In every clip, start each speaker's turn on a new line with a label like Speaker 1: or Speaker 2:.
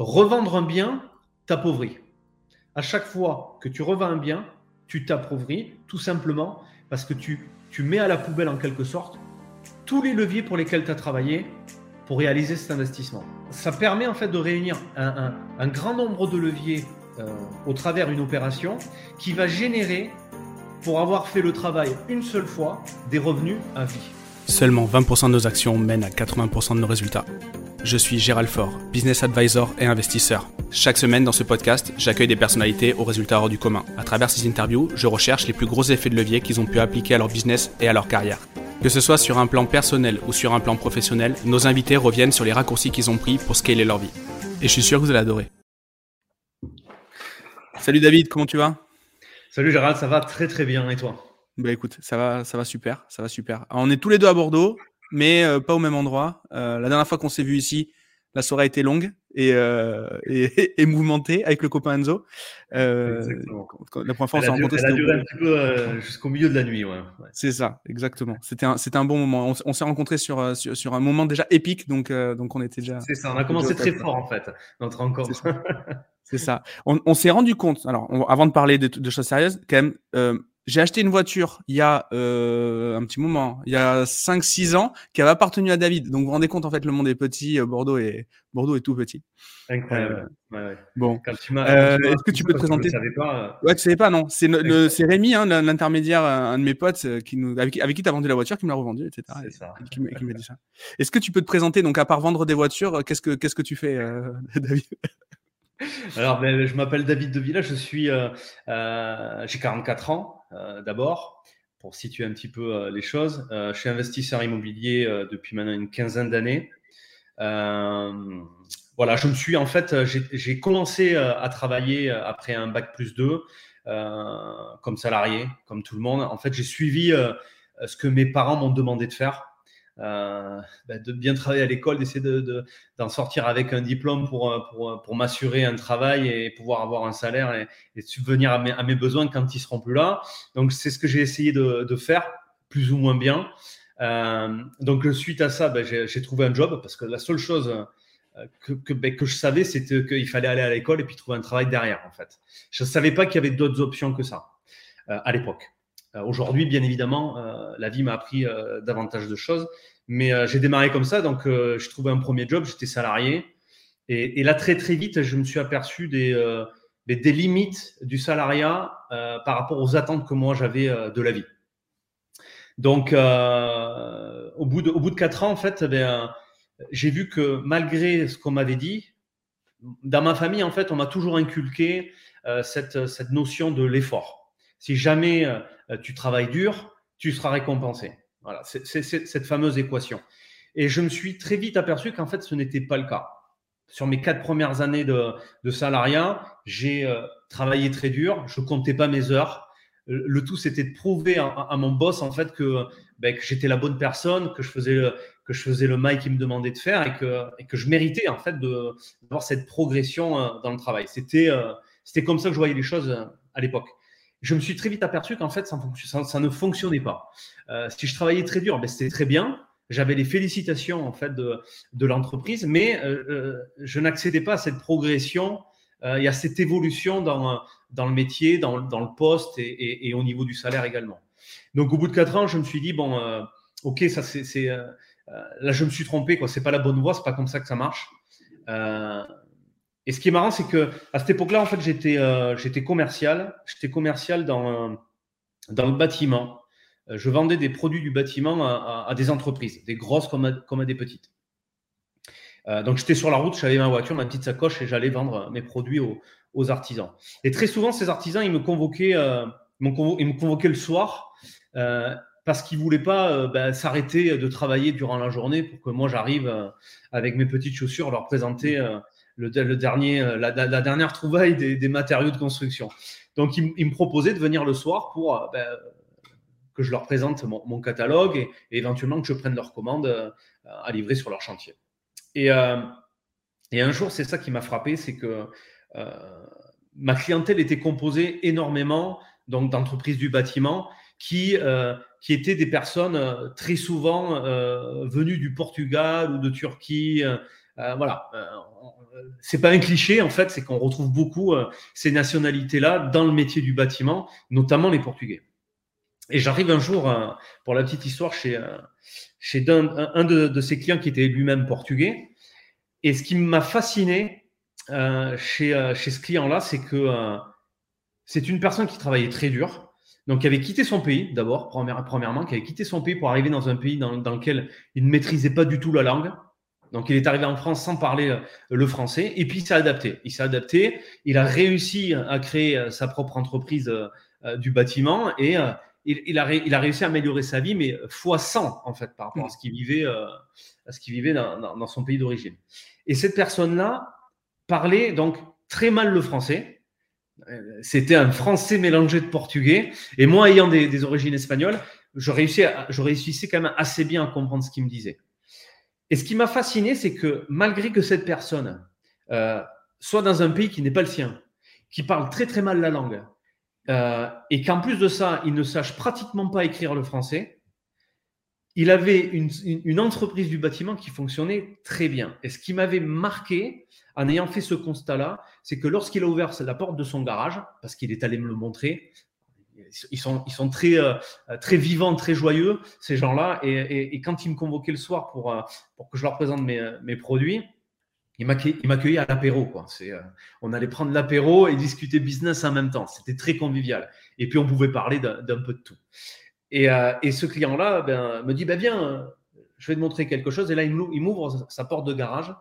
Speaker 1: revendre un bien t'appauvrit. À chaque fois que tu revends un bien, tu t'appauvris tout simplement parce que tu, mets à la poubelle en quelque sorte tous les leviers pour lesquels tu as travaillé pour réaliser cet investissement. Ça permet en fait de réunir un, grand nombre de leviers euh, au travers d'une opération qui va générer, pour avoir fait le travail une seule fois, des revenus à vie.
Speaker 2: Seulement 20% de nos actions mènent à 80% de nos résultats. Je suis Gérald Faure, business advisor et investisseur. Chaque semaine dans ce podcast, j'accueille des personnalités aux résultats hors du commun. À travers ces interviews, je recherche les plus gros effets de levier qu'ils ont pu appliquer à leur business et à leur carrière. Que ce soit sur un plan personnel ou sur un plan professionnel, nos invités reviennent sur les raccourcis qu'ils ont pris pour scaler leur vie. Et je suis sûr que vous allez adorer. Salut David, comment tu vas?
Speaker 1: Salut Gérald, ça va très très bien et toi?
Speaker 2: Bah écoute, ça va, ça va super, ça va super. on est tous les deux à Bordeaux mais euh, pas au même endroit. Euh, la dernière fois qu'on s'est vu ici, la soirée a été longue et, euh, et, et, mouvementée avec le copain Enzo.
Speaker 1: Euh, la première fois, on s'est rencontrés. Elle a duré un petit peu jusqu'au milieu de la nuit. Ouais.
Speaker 2: C'est ça, exactement. C'était un, un bon moment. On, s'est rencontrés sur, sur, sur, un moment déjà épique, donc, donc on était déjà.
Speaker 1: C'est ça, on a commencé très fort en fait, notre rencontre.
Speaker 2: C'est ça. On, on s'est rendu compte, alors avant de parler de, de, choses sérieuses, quand même, euh, j'ai acheté une voiture il y a euh, un petit moment, il y a 5-6 ans, qui avait appartenu à David. Donc vous vous rendez compte, en fait, le monde est petit, euh, Bordeaux est, Bordeaux est tout petit.
Speaker 1: Incroyable. Euh, ouais, ouais.
Speaker 2: Bon. Euh, est-ce que tu peux te présenter
Speaker 1: Je ne savais pas.
Speaker 2: Ouais, tu savais pas, non. C'est Rémi, hein, l'intermédiaire, un de mes potes, qui nous, avec, qui tu as vendu la voiture, qui me l'a revendue, etc.
Speaker 1: C'est ça.
Speaker 2: Qui, m'a dit ça. Est-ce que tu peux te présenter, donc à part vendre des voitures, qu'est-ce que, qu'est-ce que tu fais, David?
Speaker 1: Alors, ben, je m'appelle David De Villa, je suis, euh, euh, j'ai 44 ans euh, d'abord, pour situer un petit peu les choses. je suis investisseur immobilier depuis maintenant une quinzaine d'années. voilà, je me suis en fait, j'ai commencé à travailler après un bac plus 2 comme salarié, comme tout le monde. En fait, j'ai suivi ce que mes parents m'ont demandé de faire. Euh, bah, de bien travailler à l'école, d'essayer d'en de, d'en sortir avec un diplôme pour, euh, pour, euh, pour m'assurer un travail et pouvoir avoir un salaire et, subvenir à mes, besoins quand ils seront plus là. Donc, c'est ce que j'ai essayé de, de, faire, plus ou moins bien. Donc, suite à ça, ben, j'ai trouvé un job parce que la seule chose que, que, ben, que je savais, c'était qu'il fallait aller à l'école et puis trouver un travail derrière, en fait. Je ne savais pas qu'il y avait d'autres options que ça à l'époque. Aujourd'hui, bien évidemment, la vie m'a appris davantage de choses, mais euh, j'ai démarré comme ça, donc euh, je trouvais un premier job, j'étais salarié. Et, là, très très vite, je me suis aperçu des, euh, des limites du salariat par rapport aux attentes que moi j'avais de la vie. Donc, au, bout de, au bout de quatre ans, en fait, ben, j'ai vu que malgré ce qu'on m'avait dit, dans ma famille, en fait, on m'a toujours inculqué cette, cette notion de l'effort. Si jamais tu travailles dur, tu seras récompensé. Voilà, c'est cette fameuse équation. Et je me suis très vite aperçu qu'en fait, ce n'était pas le cas. Sur mes quatre premières années de, salariat, j'ai euh, travaillé très dur, je comptais pas mes heures. Le tout, c'était de prouver à, mon boss en fait ben, que, j'étais la bonne personne, que je faisais le, que qu'il me demandait de faire et que, je méritais en fait d'avoir cette progression euh, dans le travail. C'était euh, c'était comme ça que je voyais les choses à l'époque je me suis très vite aperçu qu'en fait, ça, ne fonctionnait pas. Euh, si je travaillais très dur, ben, c'était très bien. J'avais les félicitations en fait de, de l'entreprise, mais euh, euh je n'accédais pas à cette progression euh, et à cette évolution dans, dans le métier, dans, dans le poste et, et, et, au niveau du salaire également. Donc, au bout de quatre ans, je me suis dit bon, euh, ok, ça c'est là, je me suis trompé quoi. C'est pas la bonne voie, c'est pas comme ça que ça marche. Et ce qui est marrant, c'est que à cette époque-là, en fait, j'étais euh, commercial. J'étais commercial dans, dans le bâtiment. Euh, je vendais des produits du bâtiment à, des entreprises, des grosses comme à, des petites. Euh, donc j'étais sur la route, j'avais ma voiture, ma petite sacoche et j'allais vendre mes produits aux, artisans. Et très souvent, ces artisans, ils me convoquaient, euh, ils me convoquaient le soir euh, parce qu'ils voulaient pas ben, s'arrêter de travailler durant la journée pour que moi j'arrive avec mes petites chaussures leur présenter le, dernier, euh, la, dernière trouvaille des, matériaux de construction. Donc, ils, me proposaient de venir le soir pour euh, ben, que je leur présente mon, catalogue et, éventuellement que je prenne leurs commandes euh, à livrer sur leur chantier. Et, et un jour, c'est ça qui m'a frappé, c'est que ma clientèle était composée énormément donc d'entreprises du bâtiment qui, qui étaient des personnes très souvent venues du Portugal ou de Turquie, voilà, c'est pas un cliché en fait, c'est qu'on retrouve beaucoup ces nationalités-là dans le métier du bâtiment, notamment les Portugais. Et j'arrive un jour, pour la petite histoire, chez, chez un, de, de, ses clients qui était lui-même portugais. Et ce qui m'a fasciné chez, chez ce client-là, c'est que c'est une personne qui travaillait très dur, donc qui avait quitté son pays d'abord, premièrement, qui avait quitté son pays pour arriver dans un pays dans, lequel il ne maîtrisait pas du tout la langue. Donc il est arrivé en France sans parler euh, le français, et puis il s'est adapté. Il s'est adapté, il a réussi à créer euh, sa propre entreprise euh, du bâtiment, et il, a réussi à améliorer sa vie, mais fois 100 en fait par rapport à ce qu'il vivait, à ce qu'il vivait dans, son pays d'origine. Et cette personne-là parlait donc très mal le français, c'était un français mélangé de portugais. Et moi, ayant des, origines espagnoles, je je réussissais quand même assez bien à comprendre ce qu'il me disait. Et ce qui m'a fasciné, c'est que malgré que cette personne euh, soit dans un pays qui n'est pas le sien, qui parle très très mal la langue, euh, et qu'en plus de ça, il ne sache pratiquement pas écrire le français, il avait une, entreprise du bâtiment qui fonctionnait très bien. Et ce qui m'avait marqué en ayant fait ce constat-là, c'est que lorsqu'il a ouvert la porte de son garage, parce qu'il est allé me le montrer, ils sont, euh, très vivants, très joyeux, ces gens-là. Et, quand ils me convoquaient le soir pour, euh, que je leur présente mes, mes produits, ils m'accueillaient à l'apéro. Euh, on allait prendre l'apéro et discuter business en même temps. C'était très convivial. Et puis, on pouvait parler d'un peu de tout. Euh, et, ce client-là ben, me dit ben, Viens, je vais te montrer quelque chose. Et là, il m'ouvre sa porte de garage.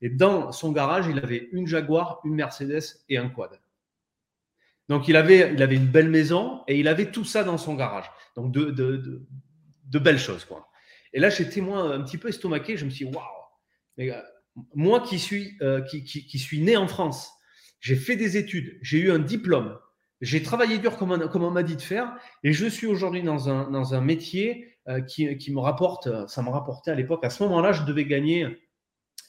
Speaker 1: Et dans son garage, il avait une Jaguar, une Mercedes et un quad. Donc, il avait, il avait une belle maison et il avait tout ça dans son garage. Donc, de, de, de, belles choses. Quoi. Et là, j'étais moi un petit peu estomaqué. Je me suis dit Waouh Moi qui suis, euh, qui, qui, qui suis né en France, j'ai fait des études, j'ai eu un diplôme, j'ai travaillé dur comme on, m'a dit de faire et je suis aujourd'hui dans un, dans un métier euh, qui, qui, me rapporte, ça me rapportait à l'époque, à ce moment-là, je devais gagner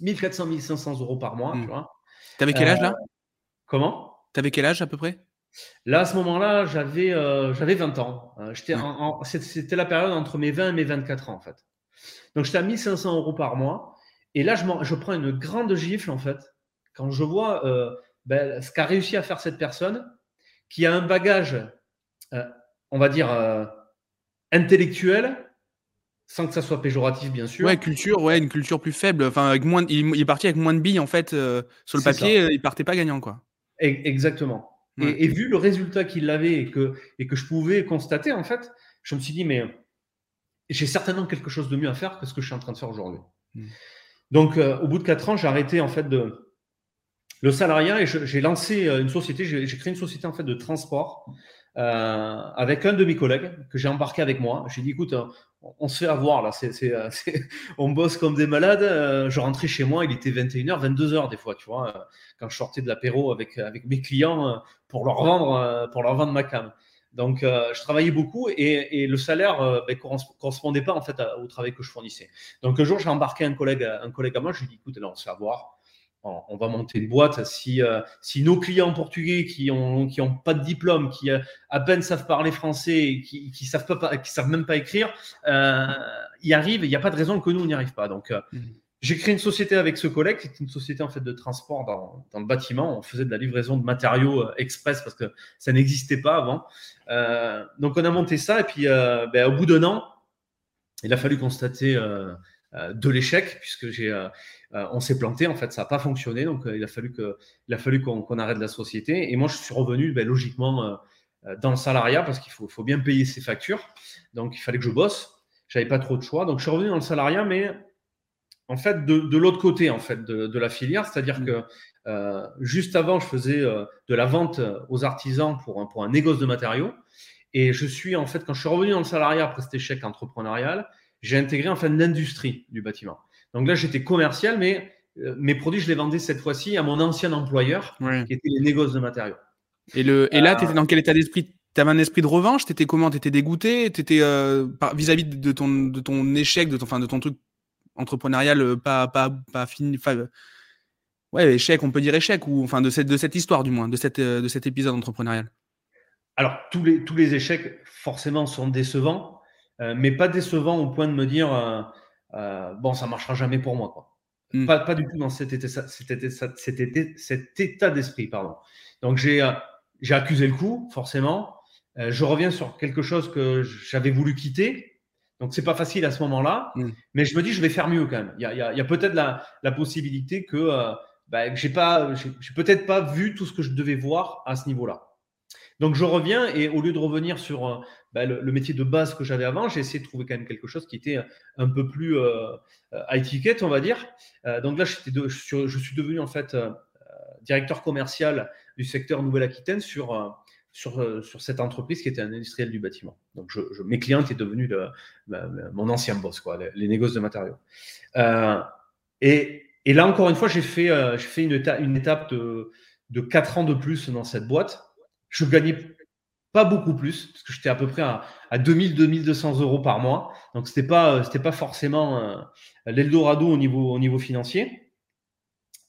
Speaker 1: 1400, 1500 euros par mois.
Speaker 2: Tu hmm. avais quel âge là? Euh,
Speaker 1: Comment?
Speaker 2: Tu avais quel âge à peu près?
Speaker 1: Là, à ce moment-là, j'avais euh, j'avais 20 ans. C'était la période entre mes 20 et mes 24 ans en fait. Donc j'étais à 1500 euros par mois. Et là, je, je, prends une grande gifle en fait quand je vois ben, ce qu'a réussi à faire cette personne qui a un bagage, euh, on va dire, euh, intellectuel, sans que ça soit péjoratif, bien sûr.
Speaker 2: Ouais, culture, ouais, une culture plus faible. Enfin, avec moins, il, est parti avec moins de billes, en fait, euh, sur le papier, il partait pas gagnant, quoi.
Speaker 1: Exactement. Et, vu le résultat qu'il avait et que, et que je pouvais constater, en fait, je me suis dit, mais j'ai certainement quelque chose de mieux à faire que ce que je suis en train de faire aujourd'hui. Hmm. Donc, au bout de quatre ans, j'ai arrêté, en fait, de, le salariat et j'ai lancé euh, une société, j'ai créé une société en fait de transport euh, avec un de mes collègues que j'ai embarqué avec moi. J'ai dit écoute, euh, on se fait avoir là, on bosse comme des malades. je rentrais chez moi, il était 21h, 22h des fois, tu vois, quand je sortais de l'apéro avec, avec mes clients pour leur vendre, pour leur vendre ma cam. Donc, je travaillais beaucoup et, le salaire ne ben, correspondait pas en fait au travail que je fournissais. Donc, un jour, j'ai embarqué un collègue, un collègue à moi. Je lui ai dit, écoute, on se fait avoir on va monter une boîte. Si, euh, si nos clients portugais qui n'ont qui ont pas de diplôme, qui euh, à peine savent parler français, qui ne savent, pas, qui savent même pas écrire, euh, y arrivent, il n'y a pas de raison que nous, on n'y arrive pas. Donc, euh, mmh. j'ai créé une société avec ce collègue, c'est une société en fait de transport dans, dans, le bâtiment. On faisait de la livraison de matériaux express parce que ça n'existait pas avant. donc, on a monté ça et puis ben, au bout d'un an, il a fallu constater de l'échec puisque j'ai euh, on s'est planté, en fait, ça n'a pas fonctionné, donc euh, il a fallu que, il a fallu qu'on arrête la société. Et moi, je suis revenu, ben, logiquement, euh, dans le salariat parce qu'il faut, faut, bien payer ses factures. Donc, il fallait que je bosse. J'avais pas trop de choix, donc je suis revenu dans le salariat, mais en fait, de, l'autre côté, en fait, de, la filière, c'est-à-dire mmh. que juste avant, je faisais de la vente aux artisans pour, pour un négoce de matériaux. Et je suis, en fait, quand je suis revenu dans le salariat après cet échec entrepreneurial, j'ai intégré en fait l'industrie du bâtiment. Donc là, j'étais commercial, mais euh, mes produits, je les vendais cette fois-ci à mon ancien employeur, qui était les négoces de matériaux.
Speaker 2: Et, le, et là, euh, tu étais dans quel état d'esprit? Tu avais un esprit de revanche? Tu étais comment? Tu étais dégoûté? Tu étais euh, vis-à-vis de, ton, de ton échec, de ton, fin, de ton truc entrepreneurial pas, pas, pas fini Ouais, échec, on peut dire échec, ou enfin de cette, de cette histoire du moins, de, cette, de cet épisode entrepreneurial?
Speaker 1: Alors, tous les, tous les échecs, forcément, sont décevants, mais pas décevants au point de me dire euh, bon, ça marchera jamais pour moi. Quoi. Hmm. Pas, pas, du tout dans cet état, cet état, cet état, cet état d'esprit. Pardon. Donc j'ai accusé le coup, forcément. je reviens sur quelque chose que j'avais voulu quitter. Donc, c'est pas facile à ce moment-là, mm. mais je me dis, je vais faire mieux quand même. Il y a, a, peut-être la, la, possibilité que, euh, bah, j'ai pas, j'ai peut-être pas vu tout ce que je devais voir à ce niveau-là. Donc, je reviens et au lieu de revenir sur euh, bah, le, métier de base que j'avais avant, j'ai essayé de trouver quand même quelque chose qui était un peu plus euh, high ticket, on va dire. Euh, donc là, je, suis devenu en fait directeur commercial du secteur Nouvelle-Aquitaine sur sur, euh, cette entreprise qui était un industriel du bâtiment. Donc, je, mes clients étaient devenus mon ancien boss, les, négocios de matériaux. Euh, et, là, encore une fois, j'ai fait, euh, fait une, étape, une étape de, de 4 ans de plus dans cette boîte. Je gagnais pas beaucoup plus, parce que j'étais à peu près à, à 2000-2200 euros par mois. Donc, c'était pas, c'était pas forcément l'Eldorado au niveau, au niveau financier.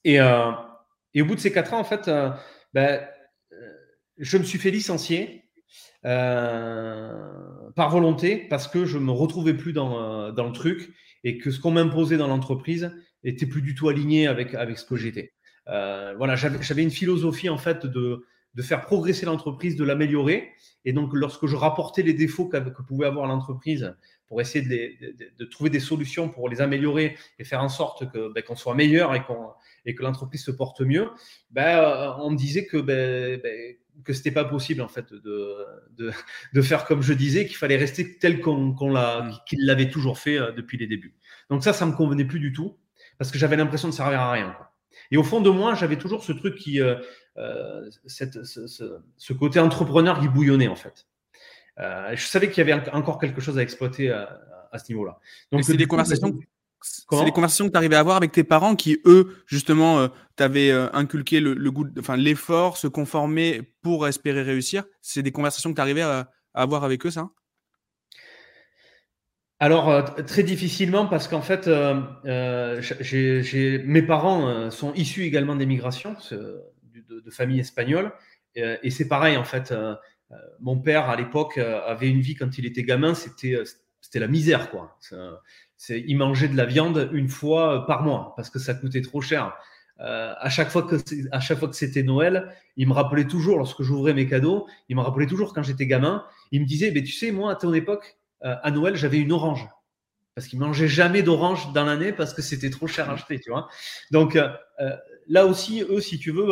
Speaker 1: Et, et, au bout de ces 4 ans, en fait, ben, je me suis fait licencier euh, par volonté parce que je me retrouvais plus dans, euh, dans le truc et que ce qu'on m'imposait dans l'entreprise était plus du tout aligné avec, avec ce que j'étais. Euh, voilà, j'avais une philosophie en fait de, de faire progresser l'entreprise, de l'améliorer. Et donc, lorsque je rapportais les défauts que, que pouvait avoir l'entreprise pour essayer de, de, trouver des solutions pour les améliorer et faire en sorte que ben, qu'on soit meilleur et, qu'on et que l'entreprise se porte mieux, ben, on me disait que ben, ben que c'était pas possible en fait de, de, de, faire comme je disais, qu'il fallait rester tel qu'on l'a, mm. qu'il l'avait toujours fait euh, depuis les débuts. Donc ça, ça me convenait plus du tout parce que j'avais l'impression de servir à rien. Et au fond de moi, j'avais toujours ce truc qui, euh, euh cette, ce, ce, côté entrepreneur qui bouillonnait en fait. Euh, je savais qu'il y avait encore quelque chose à exploiter à, à ce niveau-là.
Speaker 2: Donc c'est des conversations. C'est les conversations que tu arrivais à avoir avec tes parents qui, eux, justement, euh, t'avaient euh, inculqué le, goût, enfin, l'effort, se conformer pour espérer réussir? C'est des conversations que tu arrivais à, avoir avec eux, ça?
Speaker 1: Alors, euh, très difficilement, parce qu'en fait, mes parents sont issus également d'émigration, de, de, famille espagnole. Et, c'est pareil, en fait. mon père, à l'époque, avait une vie quand il était gamin, c'était la misère, quoi c'est il mangeait de la viande une fois par mois parce que ça coûtait trop cher. Euh, à chaque fois que à chaque fois que c'était Noël, il me rappelait toujours lorsque j'ouvrais mes cadeaux, il me rappelait toujours quand j'étais gamin, il me disait, mais tu sais, moi à ton époque, euh, à Noël, j'avais une orange parce qu'il mangeait jamais d'orange dans l'année parce que c'était trop cher à acheter, tu vois. Donc euh, là aussi, eux, si tu veux,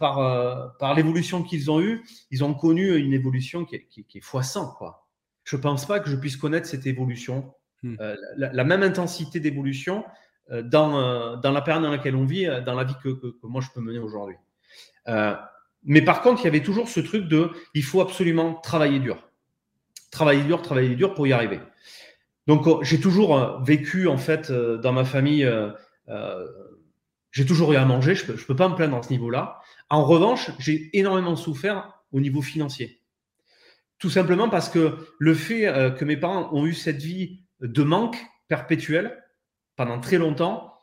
Speaker 1: par par l'évolution qu'ils ont eue, ils ont connu une évolution qui est, qui, qui est x100 quoi. Je pense pas que je puisse connaître cette évolution Hmm. Euh, la, même intensité d'évolution euh, dans, euh, dans la période dans laquelle on vit, dans la vie que, que, moi je peux mener aujourd'hui. mais par contre, il y avait toujours ce truc de il faut absolument travailler dur. Travailler dur, travailler dur pour y arriver. Donc j'ai toujours vécu en fait dans ma famille, j'ai toujours eu à manger, je ne peux, peux, pas me plaindre à ce niveau-là. En revanche, j'ai énormément souffert au niveau financier. Tout simplement parce que le fait que mes parents ont eu cette vie de manque perpétuel pendant très longtemps.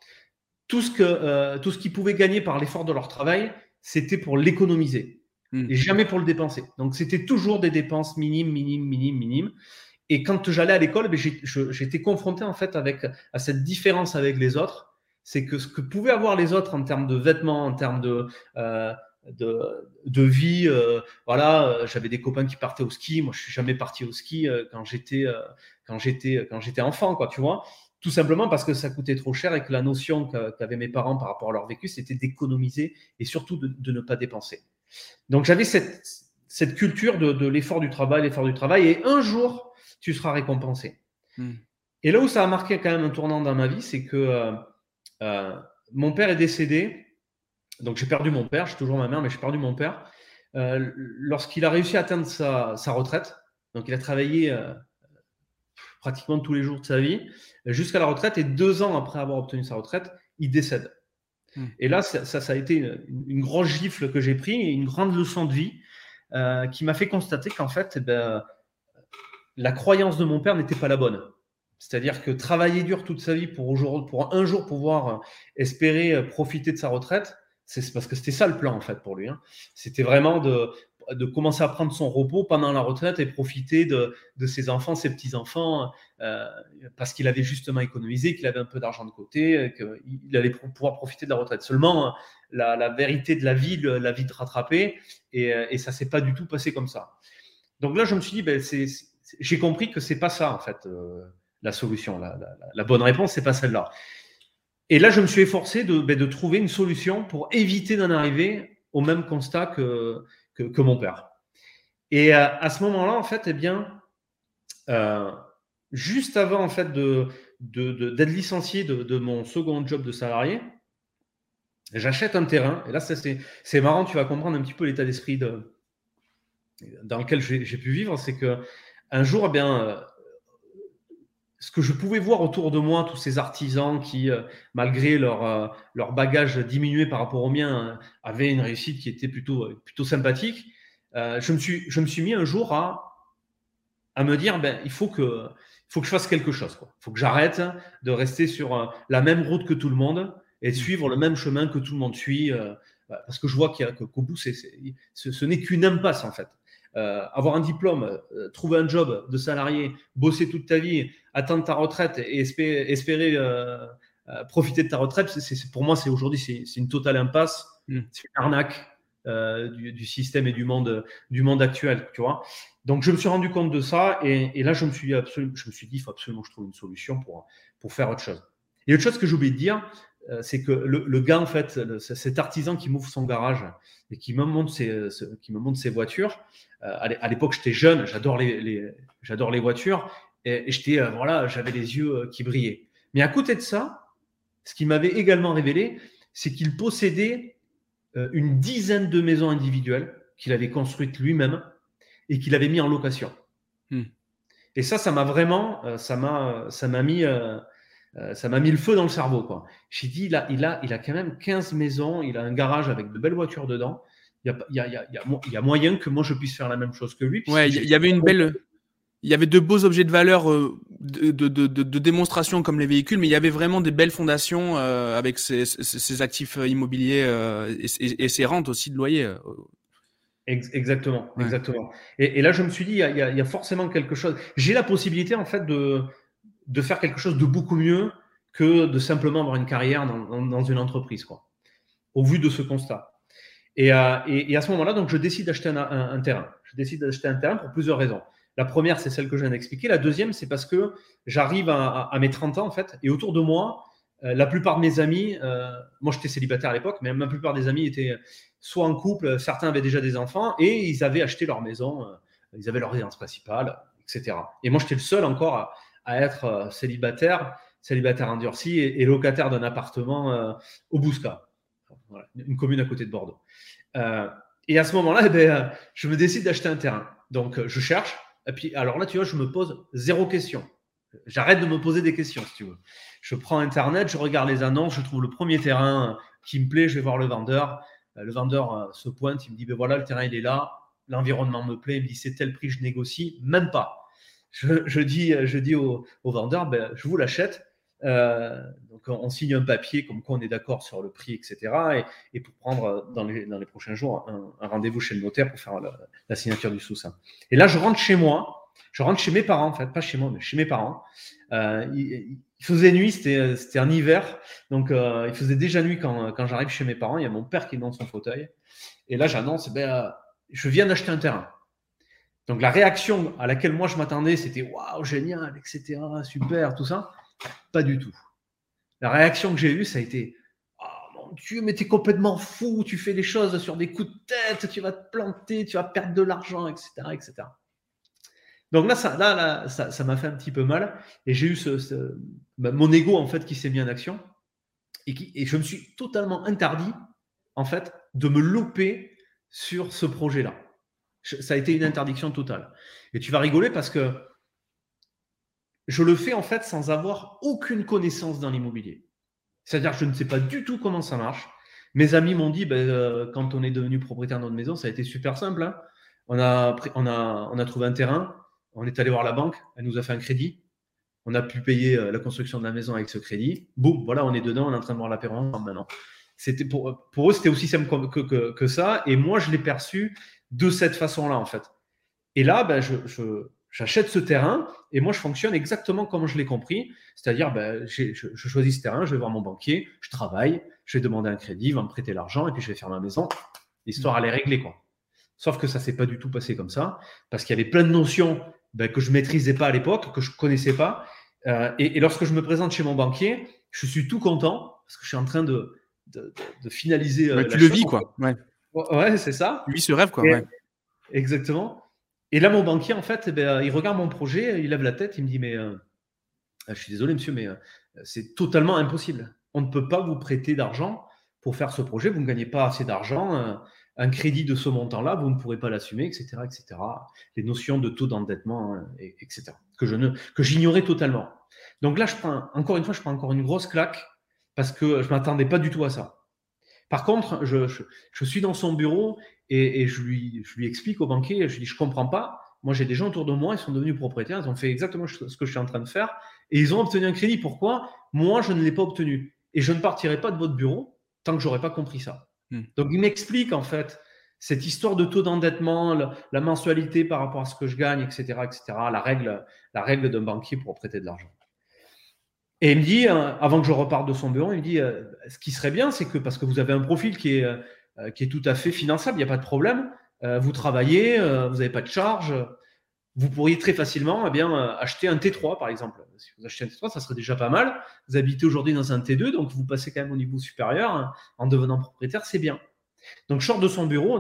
Speaker 1: Tout ce, que, euh, tout ce qu'ils pouvaient gagner par l'effort de leur travail, c'était pour l'économiser hmm. et jamais pour le dépenser. Donc c'était toujours des dépenses minimes, minimes, minimes, minimes. Et quand j'allais à l'école, ben, j'étais confronté en fait avec, à cette différence avec les autres. C'est que ce que pouvaient avoir les autres en termes de vêtements, en termes de, euh, de, de, vie. Euh, voilà, j'avais des copains qui partaient au ski. Moi, je suis jamais parti au ski quand j'étais quand j'étais quand j'étais enfant, quoi, tu vois. Tout simplement parce que ça coûtait trop cher et que la notion qu'avaient mes parents par rapport à leur vécu, c'était d'économiser et surtout de, ne pas dépenser. Donc j'avais cette, cette culture de, l'effort du travail, l'effort du travail, et un jour, tu seras récompensé. Hmm. Et là où ça a marqué quand même un tournant dans ma vie, c'est que euh, euh, mon père est décédé. Donc j'ai perdu mon père, j'ai toujours ma mère, mais j'ai perdu mon père. Euh, lorsqu'il a réussi à atteindre sa, sa, retraite, donc il a travaillé pratiquement tous les jours de sa vie, jusqu'à la retraite. Et deux ans après avoir obtenu sa retraite, il décède. Hmm. Et là, ça, ça, a été une, une grosse gifle que j'ai pris et une grande leçon de vie euh, qui m'a fait constater qu'en fait, eh ben, la croyance de mon père n'était pas la bonne. C'est-à-dire que travailler dur toute sa vie pour, un jour pouvoir espérer profiter de sa retraite, c'est parce que c'était ça le plan en fait pour lui. Hein. C'était vraiment de, commencer à prendre son repos pendant la retraite et profiter de, ses enfants, ses petits-enfants, euh, parce qu'il avait justement économisé, qu'il avait un peu d'argent de côté, qu'il allait pouvoir profiter de la retraite. Seulement, la, vérité de la vie, la vie de rattraper, et, et ça s'est pas du tout passé comme ça. Donc là, je me suis dit, ben, j'ai compris que c'est pas ça en fait euh, la solution. La, bonne réponse, c'est pas celle-là. Et là, je me suis efforcé de, ben, de trouver une solution pour éviter d'en arriver au même constat que, que, mon père. Et à, ce moment-là, en fait, eh bien, euh, juste avant en fait de, d'être licencié de, de, mon second job de salarié, j'achète un terrain. Et là, c'est marrant, tu vas comprendre un petit peu l'état d'esprit de, dans lequel j'ai pu vivre. C'est que un jour, eh bien, ce que je pouvais voir autour de moi, tous ces artisans qui, euh, malgré leur, euh, leur bagage diminué par rapport au mien, euh, avaient une réussite qui était plutôt, plutôt sympathique, je, me suis, je me suis mis un jour à, à me dire, ben, il faut que, faut que je fasse quelque chose. Il faut que j'arrête de rester sur la même route que tout le monde et de mm. suivre le même chemin que tout le monde suit. parce que je vois qu'au bout, c'est, ce, ce n'est qu'une impasse en fait. Euh, avoir un diplôme, euh, trouver un job de salarié, bosser toute ta vie, attendre ta retraite et espérer, euh, profiter de ta retraite, c'est, pour moi, c'est aujourd'hui, c'est, une totale impasse, mm. c'est une arnaque du, système et du monde, du monde actuel, tu vois. Donc, je me suis rendu compte de ça et, là, je me suis, absolument, je me suis dit, il faut absolument que je trouve une solution pour, pour faire autre chose. Et autre chose que j'ai oublié de dire, c'est que le, gars, en fait, cet artisan qui m'ouvre son garage et qui me montre ses, qui me montre ses voitures, euh, à l'époque, j'étais jeune, j'adore les, j'adore les voitures, et, j'étais, euh, voilà, j'avais les yeux qui brillaient. Mais à côté de ça, ce qui m'avait également révélé, c'est qu'il possédait une dizaine de maisons individuelles qu'il avait construites lui-même et qu'il avait mis en location. Hmm. Et ça, ça m'a vraiment, ça m'a, ça m'a mis, euh, ça m'a mis le feu dans le cerveau. Quoi. J'ai dit, il a, il, a, il a quand même 15 maisons, il a un garage avec de belles voitures dedans. Il y a, il y a, il y a, moyen que moi je puisse faire la même chose que lui.
Speaker 2: Ouais, il y avait une belle. Il y avait de beaux objets de valeur euh, de, de, de, de, démonstration comme les véhicules, mais il y avait vraiment des belles fondations euh, avec ses, actifs immobiliers et, et, ses rentes aussi de loyer.
Speaker 1: Exactement, exactement. Et, et, là, je me suis dit, il y, a, il y a forcément quelque chose. J'ai la possibilité en fait de, de faire quelque chose de beaucoup mieux que de simplement avoir une carrière dans, une entreprise, quoi, au vu de ce constat. Et, euh, à ce moment-là, donc, je décide d'acheter un, terrain. Je décide d'acheter un terrain pour plusieurs raisons. La première, c'est celle que je viens d'expliquer. La deuxième, c'est parce que j'arrive à, mes 30 ans, en fait, et autour de moi, euh, la plupart de mes amis, euh, moi j'étais célibataire à l'époque, mais la plupart des amis étaient soit en couple, certains avaient déjà des enfants, et ils avaient acheté leur maison, ils avaient leur résidence principale, etc. Et moi, j'étais le seul encore à, à être euh, célibataire, célibataire endurci et, locataire d'un appartement euh, au Bousca, une commune à côté de Bordeaux. Euh, et à ce moment-là, eh ben, je me décide d'acheter un terrain. Donc, je cherche. Et puis, alors là, tu vois, je me pose zéro question. J'arrête de me poser des questions, si tu veux. Je prends Internet, je regarde les annonces, je trouve le premier terrain qui me plaît, je vais voir le vendeur. Le vendeur se pointe, il me dit, ben voilà, le terrain, il est là, l'environnement me plaît, il me dit, c'est tel prix, je négocie, même pas je, dis, je dis au, vendeur, ben, je vous l'achète. Euh, donc on signe un papier comme quoi on est d'accord sur le prix, etc. Et, pour prendre dans les, dans les prochains jours un, rendez-vous chez le notaire pour faire la, signature du sous-sein. Et là, je rentre chez moi, je rentre chez mes parents, en fait, pas chez moi, mais chez mes parents. Euh, il, faisait nuit, c'était un hiver, donc euh, il faisait déjà nuit quand, quand j'arrive chez mes parents. Il y a mon père qui est dans son fauteuil. Et là, j'annonce, ben, je viens d'acheter un terrain. Donc la réaction à laquelle moi je m'attendais, c'était waouh, génial, etc., super, tout ça. Pas du tout. La réaction que j'ai eue, ça a été oh mon Dieu, mais t'es complètement fou, tu fais les choses sur des coups de tête, tu vas te planter, tu vas perdre de l'argent, etc., etc. Donc là, ça, là, ça, m'a fait un petit peu mal et j'ai eu bah, mon ego en fait qui s'est mis en action et, et je me suis totalement interdit en fait de me louper sur ce projet-là ça a été une interdiction totale. Et tu vas rigoler parce que je le fais en fait sans avoir aucune connaissance dans l'immobilier. C'est-à-dire je ne sais pas du tout comment ça marche. Mes amis m'ont dit, ben, euh, quand on est devenu propriétaire de notre maison, ça a été super simple. Hein. On, a, trouvé un terrain, on est allé voir la banque, elle nous a fait un crédit. On a pu payer euh, la construction de la maison avec ce crédit. Boum, voilà, on est dedans, on est en train de voir l'apéro maintenant. pour, eux, c'était aussi simple que, ça. Et moi, je l'ai perçu de cette façon-là, en fait. Et là, ben, je, j'achète ce terrain et moi, je fonctionne exactement comme je l'ai compris. C'est-à-dire, ben, je, je, choisis ce terrain, je vais voir mon banquier, je travaille, je vais demander un crédit, il va me prêter l'argent et puis je vais faire ma maison. L'histoire, elle est réglée, quoi. Sauf que ça s'est pas du tout passé comme ça parce qu'il y avait plein de notions ben, que je maîtrisais pas à l'époque, que je connaissais pas. Euh, et, et, lorsque je me présente chez mon banquier, je suis tout content parce que je suis en train de, de, de, finaliser.
Speaker 2: Euh, tu le vis, quoi. Ouais,
Speaker 1: ouais c'est ça.
Speaker 2: Lui, ce rêve, quoi. ouais.
Speaker 1: Exactement. Et là, mon banquier, en fait, eh ben, il regarde mon projet, il lève la tête, il me dit Mais euh, je suis désolé, monsieur, mais euh, c'est totalement impossible. On ne peut pas vous prêter d'argent pour faire ce projet. Vous ne gagnez pas assez d'argent. Euh, un crédit de ce montant-là, vous ne pourrez pas l'assumer, etc., etc. Les notions de taux d'endettement, hein, etc. Que je ne, que j'ignorais totalement. Donc là, je prends encore une fois, je prends encore une grosse claque parce que je m'attendais pas du tout à ça. Par contre, je, je, je suis dans son bureau et, et je, lui, je lui explique au banquier, je lui dis, je comprends pas. Moi, j'ai des gens autour de moi, ils sont devenus propriétaires, ils ont fait exactement ce que je suis en train de faire et ils ont obtenu un crédit. Pourquoi? Moi, je ne l'ai pas obtenu. Et je ne partirai pas de votre bureau tant que j'aurais pas compris ça. Hmm. Donc, il m'explique en fait cette histoire de taux d'endettement, la, la, mensualité par rapport à ce que je gagne, etc., etc., la règle, la règle d'un banquier pour prêter de l'argent. Et il me dit, euh, avant que je reparte de son bureau, il me dit, euh, ce qui serait bien, c'est que parce que vous avez un profil qui est, euh, qui est tout à fait finançable, il n'y a pas de problème, vous travaillez, vous n'avez pas de charge, vous pourriez très facilement eh bien, acheter un T3, par exemple. Si vous achetez un T3, ça serait déjà pas mal. Vous habitez aujourd'hui dans un T2, donc vous passez quand même au niveau supérieur hein, en devenant propriétaire, c'est bien. Donc, je sors de son bureau.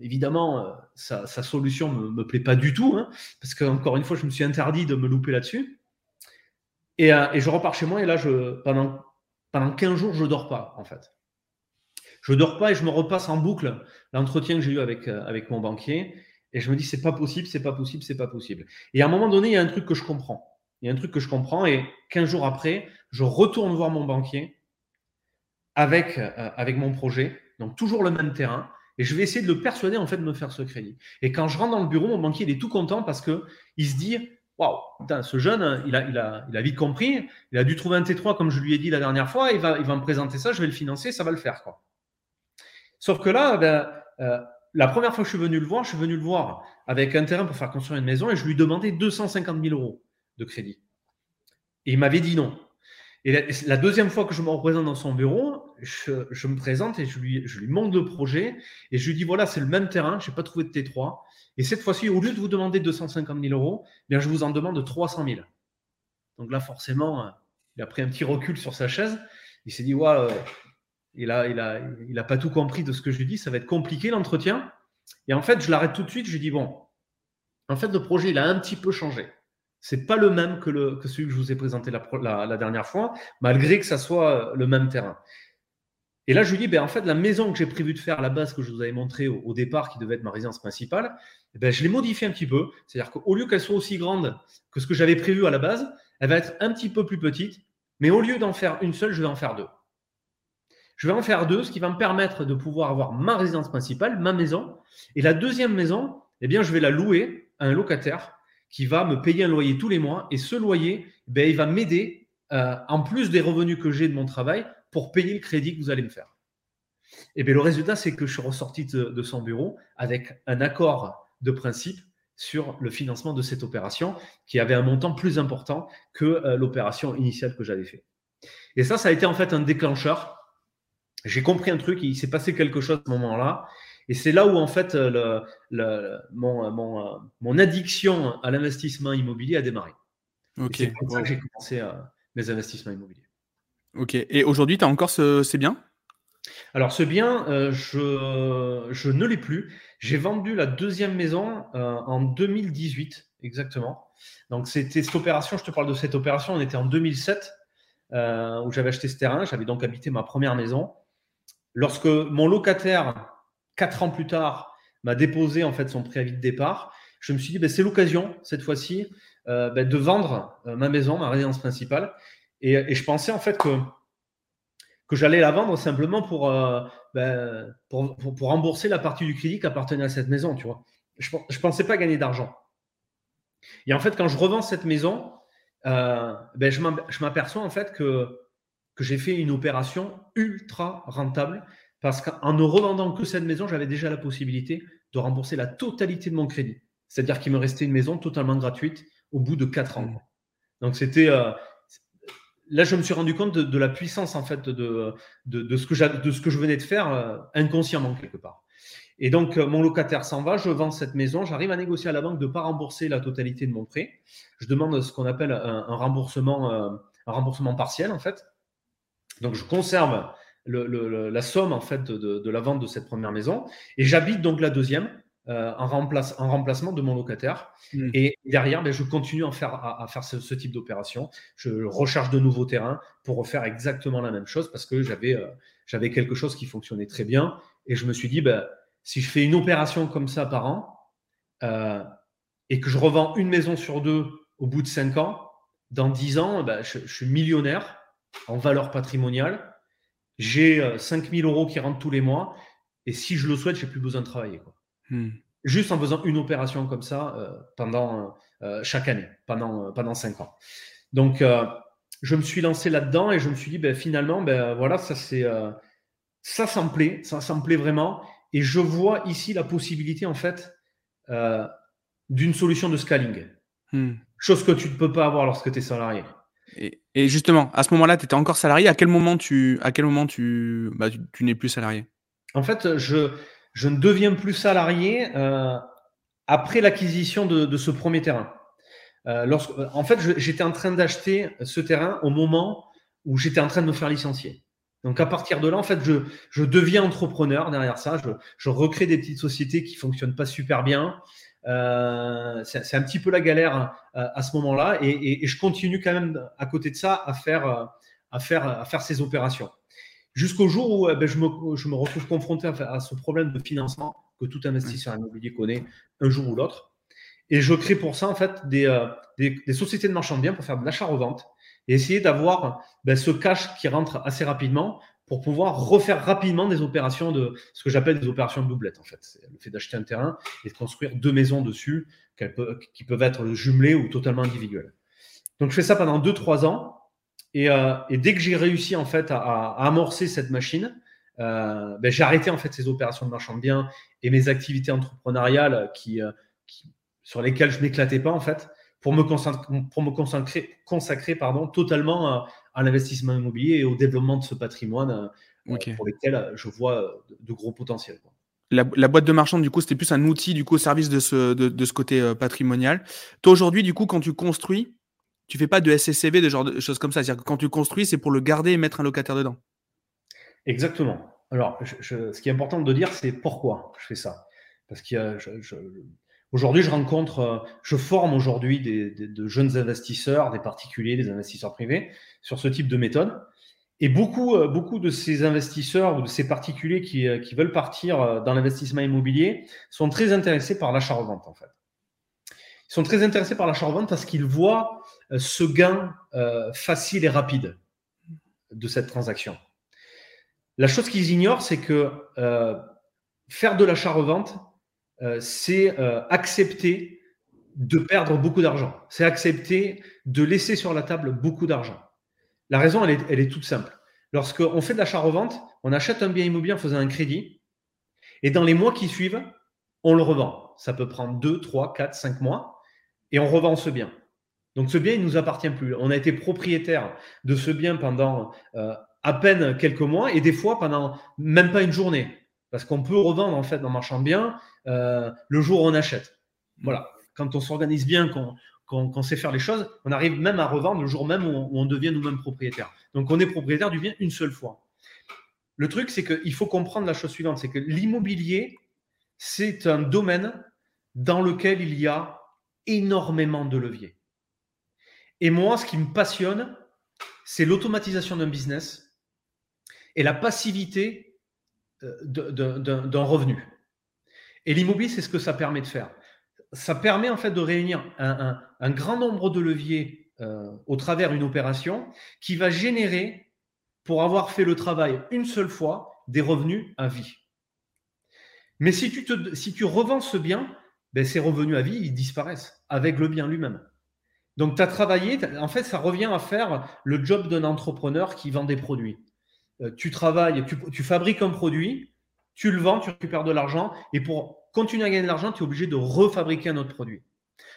Speaker 1: Évidemment, sa, solution ne me, me, plaît pas du tout, hein, parce qu'encore une fois, je me suis interdit de me louper là-dessus. Et, euh, et, je repars chez moi et là, je, pendant, pendant 15 jours, je dors pas, en fait. Je dors pas et je me repasse en boucle l'entretien que j'ai eu avec, euh, avec mon banquier. Et je me dis, c'est pas possible, c'est pas possible, c'est pas possible. Et à un moment donné, il y a un truc que je comprends. Il y a un truc que je comprends et 15 jours après, je retourne voir mon banquier avec, euh, avec mon projet, donc toujours le même terrain, et je vais essayer de le persuader en fait de me faire ce crédit. Et quand je rentre dans le bureau, mon banquier il est tout content parce que il se dit waouh, ce jeune, il a, il, a, vite compris, il a dû trouver un T3 comme je lui ai dit la dernière fois, il va, me présenter ça, je vais le financer, ça va le faire. Sauf que là, ben, euh, la première fois que je suis venu le voir, je suis venu le voir avec un terrain pour faire construire une maison et je lui demandais 250 000 euros de crédit. Et il m'avait dit non. Et la, la, deuxième fois que je me représente dans son bureau, je, me présente et je lui, montre le projet et je lui dis voilà, c'est le même terrain, je n'ai pas trouvé de T3. Et cette fois-ci, au lieu de vous demander 250 000 euros, bien, je vous en demande 300 000. Donc là, forcément, euh, il a pris un petit recul sur sa chaise. Il s'est dit, ouais, euh, il n'a il a, il a pas tout compris de ce que je lui dis, ça va être compliqué l'entretien. Et en fait, je l'arrête tout de suite, je lui dis, bon, en fait, le projet, il a un petit peu changé. C'est pas le même que, le, que celui que je vous ai présenté la, la, la dernière fois, malgré que ça soit le même terrain. Et là, je lui dis, ben, en fait, la maison que j'ai prévu de faire la base, que je vous avais montré au, départ, qui devait être ma résidence principale, eh ben, je l'ai modifiée un petit peu. C'est-à-dire qu'au lieu qu'elle soit aussi grande que ce que j'avais prévu à la base, elle va être un petit peu plus petite. Mais au lieu d'en faire une seule, je vais en faire deux. Je vais en faire deux, ce qui va me permettre de pouvoir avoir ma résidence principale, ma maison. Et la deuxième maison, eh bien, je vais la louer à un locataire qui va me payer un loyer tous les mois. Et ce loyer, ben, il va m'aider, euh, en plus des revenus que j'ai de mon travail, pour payer le crédit que vous allez me faire. Et bien le résultat, c'est que je suis ressorti de, de, son bureau avec un accord de principe sur le financement de cette opération qui avait un montant plus important que euh, l'opération initiale que j'avais fait. Et ça, ça a été en fait un déclencheur. J'ai compris un truc, il s'est passé quelque chose à ce moment-là. Et c'est là où en fait le, le, mon, mon, mon, addiction à l'investissement immobilier a démarré.
Speaker 2: Ok.
Speaker 1: C'est pour ça que j'ai commencé euh, mes investissements immobiliers.
Speaker 2: Ok. Et aujourd'hui, tu as encore ce, ces biens?
Speaker 1: Alors, ce bien, euh, je, je, ne l'ai plus. J'ai vendu la deuxième maison euh, en 2018, exactement. Donc, c'était cette opération, je te parle de cette opération, on était en 2007, euh, où j'avais acheté ce terrain. J'avais donc habité ma première maison. Lorsque mon locataire, quatre ans plus tard, m'a déposé en fait son préavis de départ, je me suis dit, ben, c'est l'occasion, cette fois-ci, ben, de vendre ma maison, ma résidence principale. Et, je pensais en fait que, que j'allais la vendre simplement pour, euh, ben, pour, pour, pour, rembourser la partie du crédit qui appartenait à cette maison, tu vois. Je ne pensais pas gagner d'argent. Et en fait, quand je revends cette maison, euh, ben, je m'aperçois en fait que, que j'ai fait une opération ultra rentable parce qu'en ne revendant que cette maison, j'avais déjà la possibilité de rembourser la totalité de mon crédit. C'est-à-dire qu'il me restait une maison totalement gratuite au bout de quatre ans. Donc c'était euh, là, je me suis rendu compte de, la puissance en fait de, de, ce, que de ce que je venais de faire euh, inconsciemment quelque part. Et donc, euh, mon locataire s'en va, je vends cette maison, j'arrive à négocier à la banque de ne pas rembourser la totalité de mon prêt. Je demande ce qu'on appelle un, remboursement, un remboursement partiel en fait. Donc, je conserve la somme en fait de, la vente de cette première maison et j'habite donc la deuxième euh, en, remplace, en, remplacement de mon locataire. Hmm. Et derrière, ben, je continue à faire, à, faire ce, type d'opération. Je recherche de nouveaux terrains pour refaire exactement la même chose parce que j'avais euh, j'avais quelque chose qui fonctionnait très bien. Et je me suis dit, ben, si je fais une opération comme ça par an euh, et que je revends une maison sur deux au bout de cinq ans, dans dix ans, ben, je, je, suis millionnaire en valeur patrimoniale. J'ai 5000 euros qui rentrent tous les mois. Et si je le souhaite, j'ai plus besoin de travailler. Quoi. Hmm. Juste en faisant une opération comme ça euh, pendant euh, chaque année, pendant, euh, pendant cinq ans. Donc, je me suis lancé là-dedans et je me suis dit, ben, finalement, ben, voilà, ça, c'est, ça, ça me plaît, ça, ça me plaît vraiment. Et je vois ici la possibilité, en fait, d'une solution de scaling. Hmm. Chose que tu ne peux pas avoir lorsque tu es salarié.
Speaker 2: Et, justement, à ce moment-là, tu étais encore salarié. À quel moment tu, à quel moment tu, bah, tu n'es plus salarié?
Speaker 1: En fait, je, je ne deviens plus salarié euh, après l'acquisition de, ce premier terrain. Euh, lorsque, en fait, j'étais en train d'acheter ce terrain au moment où j'étais en train de me faire licencier. Donc à partir de là, en fait, je, deviens entrepreneur derrière ça. Je, recrée des petites sociétés qui fonctionnent pas super bien. Euh, c'est un petit peu la galère à ce moment-là, et, je continue quand même à côté de ça à faire, à à faire ces opérations. Jusqu'au jour où eh ben, je, me, je, me, retrouve confronté à, ce problème de financement que tout investisseur immobilier connaît un jour ou l'autre. Et je crée pour ça en fait des, euh, des, sociétés de marchand de biens pour faire de l'achat-revente et essayer d'avoir ben, ce cash qui rentre assez rapidement pour pouvoir refaire rapidement des opérations de ce que j'appelle des opérations de doublette en fait. C'est le fait d'acheter un terrain et de construire deux maisons dessus qui peuvent être jumelées ou totalement individuelles. Donc je fais ça pendant 2-3 ans euh, et, dès que j'ai réussi en fait à, amorcer cette machine, euh, ben, j'ai arrêté en fait ces opérations de marchand de biens et mes activités entrepreneuriales qui, euh, sur lesquelles je m'éclatais pas en fait pour me consacrer, pour me consacrer, consacrer pardon, totalement à, l'investissement immobilier et au développement de ce patrimoine pour lequel je vois de, gros potentiels.
Speaker 2: La, boîte de marchand, du coup, c'était plus un outil du coup au service de ce, de, de ce côté patrimonial. Toi, aujourd'hui, du coup, quand tu construis, tu fais pas de SSCV, de genre de choses comme ça. C'est-à-dire que quand tu construis, c'est pour le garder et mettre un locataire dedans.
Speaker 1: Exactement. Alors, ce qui est important de dire, c'est pourquoi je fais ça. Parce qu'aujourd'hui, je rencontre, euh, je forme aujourd'hui des, de jeunes investisseurs, des particuliers, des investisseurs privés sur ce type de méthode. Et beaucoup, euh, beaucoup de ces investisseurs ou de ces particuliers qui, euh, qui veulent partir dans l'investissement immobilier sont très intéressés par l'achat-revente, en fait. Ils sont très intéressés par l'achat-revente parce qu'ils voient ce gain euh, facile et rapide de cette transaction. La chose qu'ils ignorent, c'est que euh, faire de l'achat-revente, c'est accepter de perdre beaucoup d'argent. C'est accepter de laisser sur la table beaucoup d'argent. La raison, elle est, elle est toute simple. Lorsqu'on fait de l'achat-revente, on achète un bien immobilier en faisant un crédit, et dans les mois qui suivent, on le revend. Ça peut prendre 2, 3, 4, 5 mois, et on revend ce bien. Donc ce bien, il ne nous appartient plus. On a été propriétaire de ce bien pendant euh, à peine quelques mois et des fois pendant même pas une journée. Parce qu'on peut revendre en fait dans marchand bien euh, le jour où on achète. Voilà. Quand on s'organise bien, qu'on sait faire les choses, on arrive même à revendre le jour même où on, devient nous-mêmes propriétaire. Donc on est propriétaire du bien une seule fois. Le truc, c'est qu'il faut comprendre la chose suivante, c'est que l'immobilier, c'est un domaine dans lequel il y a énormément de leviers. Et moi, ce qui me passionne, c'est l'automatisation d'un business et la passivité euh, d'un revenu. Et l'immobilier, c'est ce que ça permet de faire. Ça permet en fait de réunir un, grand nombre de leviers euh, au travers d'une opération qui va générer, pour avoir fait le travail une seule fois, des revenus à vie. Mais si tu, revends ce bien, ben ces revenus à vie, ils disparaissent avec le bien lui-même. Donc, tu as travaillé, en fait, ça revient à faire le job d'un entrepreneur qui vend des produits. Euh, tu travailles, tu, fabriques un produit, tu le vends, tu récupères de l'argent, et pour continuer à gagner de l'argent, tu es obligé de refabriquer un autre produit.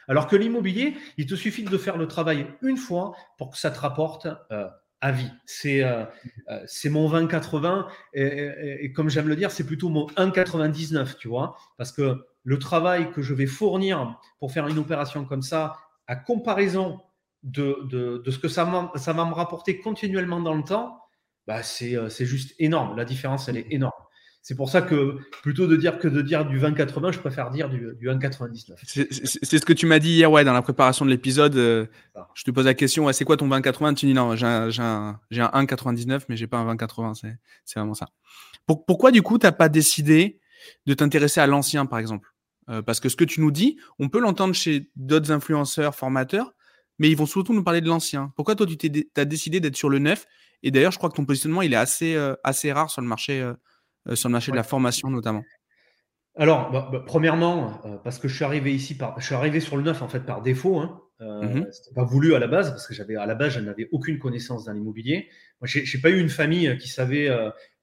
Speaker 1: Alors que l'immobilier, il te suffit de faire le travail une fois pour que ça te rapporte euh, à vie. C'est euh, mon 20-80, et, et, comme j'aime le dire, c'est plutôt mon 1,99, tu vois, parce que le travail que je vais fournir pour faire une opération comme ça, à comparaison de, de, ce que ça va me rapporter continuellement dans le temps, bah euh, c'est juste énorme. La différence, elle est énorme. C'est pour ça que plutôt de dire que de dire du 20-80, je préfère dire du, du 1,99.
Speaker 2: C'est ce que tu m'as dit hier ouais, dans la préparation de l'épisode. Euh, je te pose la question, c'est quoi ton 20-80 Tu dis non, j'ai un, un, un 1,99, mais j'ai pas un 20-80. C'est vraiment ça. pourquoi du coup, tu n'as pas décidé de t'intéresser à l'ancien, par exemple? Euh, Parce que ce que tu nous dis, on peut l'entendre chez d'autres influenceurs, formateurs, mais ils vont surtout nous parler de l'ancien. Pourquoi toi, tu as décidé d'être sur le neuf? Et d'ailleurs, je crois que ton positionnement, il est assez, euh, assez rare sur le marché, euh, euh, sur le marché de la formation notamment.
Speaker 1: Alors, bah, bah, premièrement, parce que je suis arrivé ici par, je suis arrivé sur le neuf en fait par défaut. Hein. Mmh C'était pas voulu à la base parce que j'avais à la base, je n'avais aucune connaissance dans l'immobilier. Moi, j'ai pas eu une famille qui savait,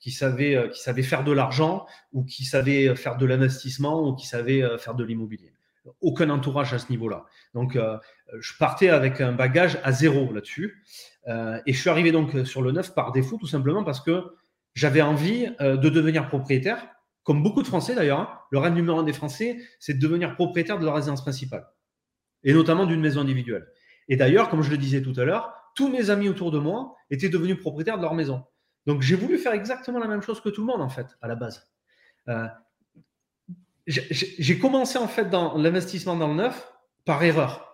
Speaker 1: qui savait, qui savait faire de l'argent ou qui savait faire de l'investissement ou qui savait faire de l'immobilier. Aucun entourage à ce niveau-là. Donc, je partais avec un bagage à zéro là-dessus. Euh, et je suis arrivé donc euh, sur le neuf par défaut, tout simplement parce que j'avais envie euh, de devenir propriétaire, comme beaucoup de Français d'ailleurs. Hein. le rêve numéro un des Français, c'est de devenir propriétaire de leur résidence principale, et notamment d'une maison individuelle. Et d'ailleurs, comme je le disais tout à l'heure, tous mes amis autour de moi étaient devenus propriétaires de leur maison. Donc j'ai voulu faire exactement la même chose que tout le monde en fait, à la base. j'ai commencé en fait dans l'investissement dans le neuf par erreur.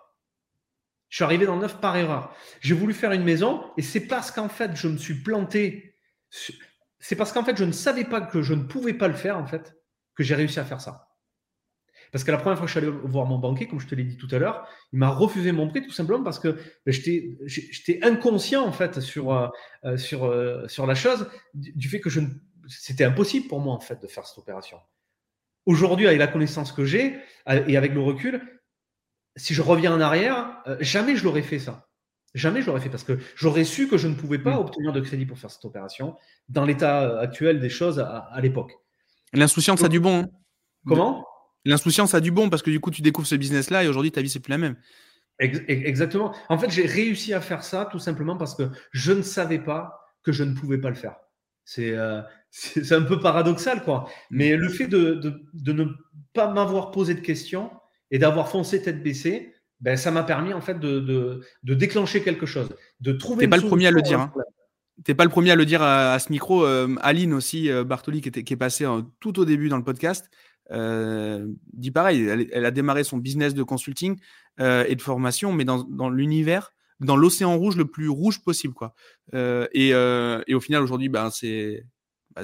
Speaker 1: Je suis arrivé dans le neuf par erreur. J'ai voulu faire une maison et c'est parce qu'en fait, je me suis planté. C'est parce qu'en fait, je ne savais pas que je ne pouvais pas le faire, en fait, que j'ai réussi à faire ça. Parce que la première fois que je suis allé voir mon banquier, comme je te l'ai dit tout à l'heure, il m'a refusé mon prêt tout simplement parce que ben, j'étais inconscient en fait sur, euh, euh, sur, euh, sur la chose du, fait que je c'était impossible pour moi en fait de faire cette opération. Aujourd'hui, avec la connaissance que j'ai et avec le recul, si je reviens en arrière, euh, jamais je l'aurais fait ça. Jamais je l'aurais fait parce que j'aurais su que je ne pouvais pas mm. obtenir de crédit pour faire cette opération dans l'état actuel des choses à, l'époque.
Speaker 2: L'insouciance a du bon. Hein.
Speaker 1: Comment?
Speaker 2: L'insouciance a du bon parce que du coup, tu découvres ce business-là et aujourd'hui, ta vie, c'est plus la même.
Speaker 1: Exactement. En fait, j'ai réussi à faire ça tout simplement parce que je ne savais pas que je ne pouvais pas le faire. C'est euh, un peu paradoxal, quoi. Mais le fait de, de ne pas m'avoir posé de questions, et d'avoir foncé tête baissée, ben, ça m'a permis en fait de, de, déclencher quelque chose, de trouver.
Speaker 2: T'es pas le premier à le dire. Hein. T'es pas le premier à le dire à, ce micro. Euh, Aline aussi, euh, Bartoli, qui, était, qui est passée tout au début dans le podcast, euh, dit pareil. Elle, a démarré son business de consulting et de formation, mais dans, dans l'univers, dans l'océan rouge le plus rouge possible, quoi. Et, et, au final, aujourd'hui, ben, c'est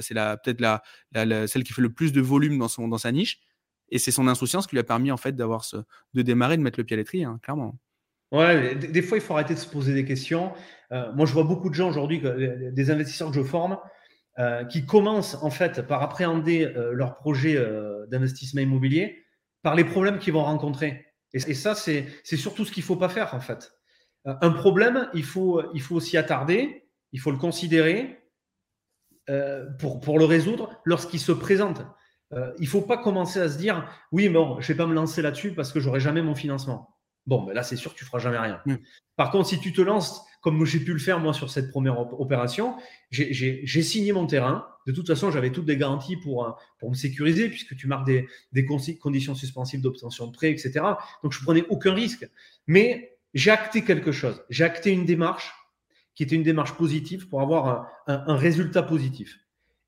Speaker 2: c'est peut-être la, celle qui fait le plus de volume dans, son, dans sa niche. Et c'est son insouciance qui lui a permis en fait d'avoir de démarrer, de mettre le pied à l'étrier, hein, clairement.
Speaker 1: Ouais, des, fois il faut arrêter de se poser des questions. Euh, moi, je vois beaucoup de gens aujourd'hui, des investisseurs que je forme, euh, qui commencent en fait par appréhender euh, leur projet d'investissement immobilier par les problèmes qu'ils vont rencontrer. Et, et ça, c'est surtout ce qu'il ne faut pas faire en fait. un problème, il faut, il faut s'y attarder, il faut le considérer pour, pour le résoudre lorsqu'il se présente. Euh, il ne faut pas commencer à se dire oui, bon, je ne vais pas me lancer là-dessus parce que j'aurai jamais mon financement. Bon, ben là, c'est sûr que tu feras jamais rien. Mm. Par contre, si tu te lances, comme j'ai pu le faire moi sur cette première opération, j'ai signé mon terrain. De toute façon, j'avais toutes les garanties pour, euh, me sécuriser, puisque tu marques des, conditions suspensives d'obtention de prêt, etc. Donc, je prenais aucun risque. Mais j'ai acté quelque chose. J'ai acté une démarche qui était une démarche positive pour avoir un résultat positif.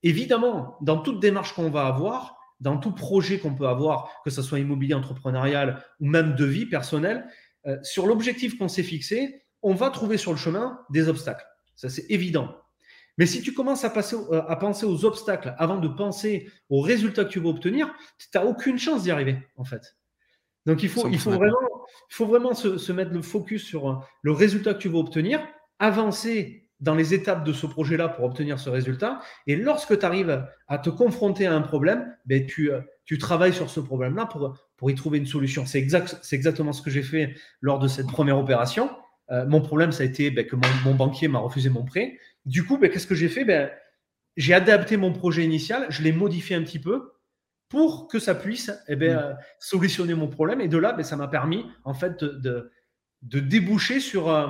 Speaker 1: Évidemment, dans toute démarche qu'on va avoir, dans tout projet qu'on peut avoir, que ce soit immobilier, entrepreneurial ou même de vie personnelle, euh, sur l'objectif qu'on s'est fixé, on va trouver sur le chemin des obstacles. Ça, c'est évident. Mais si tu commences à, passer, euh, à penser aux obstacles avant de penser aux résultats que tu vas obtenir, tu n'as aucune chance d'y arriver, en fait. Donc, il faut, il faut vraiment, il faut vraiment se, se, mettre le focus sur euh, le résultat que tu vas obtenir, avancer dans les étapes de ce projet-là pour obtenir ce résultat. Et lorsque tu arrives à te confronter à un problème, ben, tu, euh, tu travailles sur ce problème-là pour, pour y trouver une solution. C'est exact, exactement ce que j'ai fait lors de cette première opération. Euh, mon problème, ça a été ben, que mon, banquier m'a refusé mon prêt. Du coup, ben, qu'est-ce que j'ai fait? Ben, J'ai adapté mon projet initial, je l'ai modifié un petit peu pour que ça puisse eh ben, mm. euh, solutionner mon problème. Et de là, ben, ça m'a permis en fait de, de, déboucher sur, euh,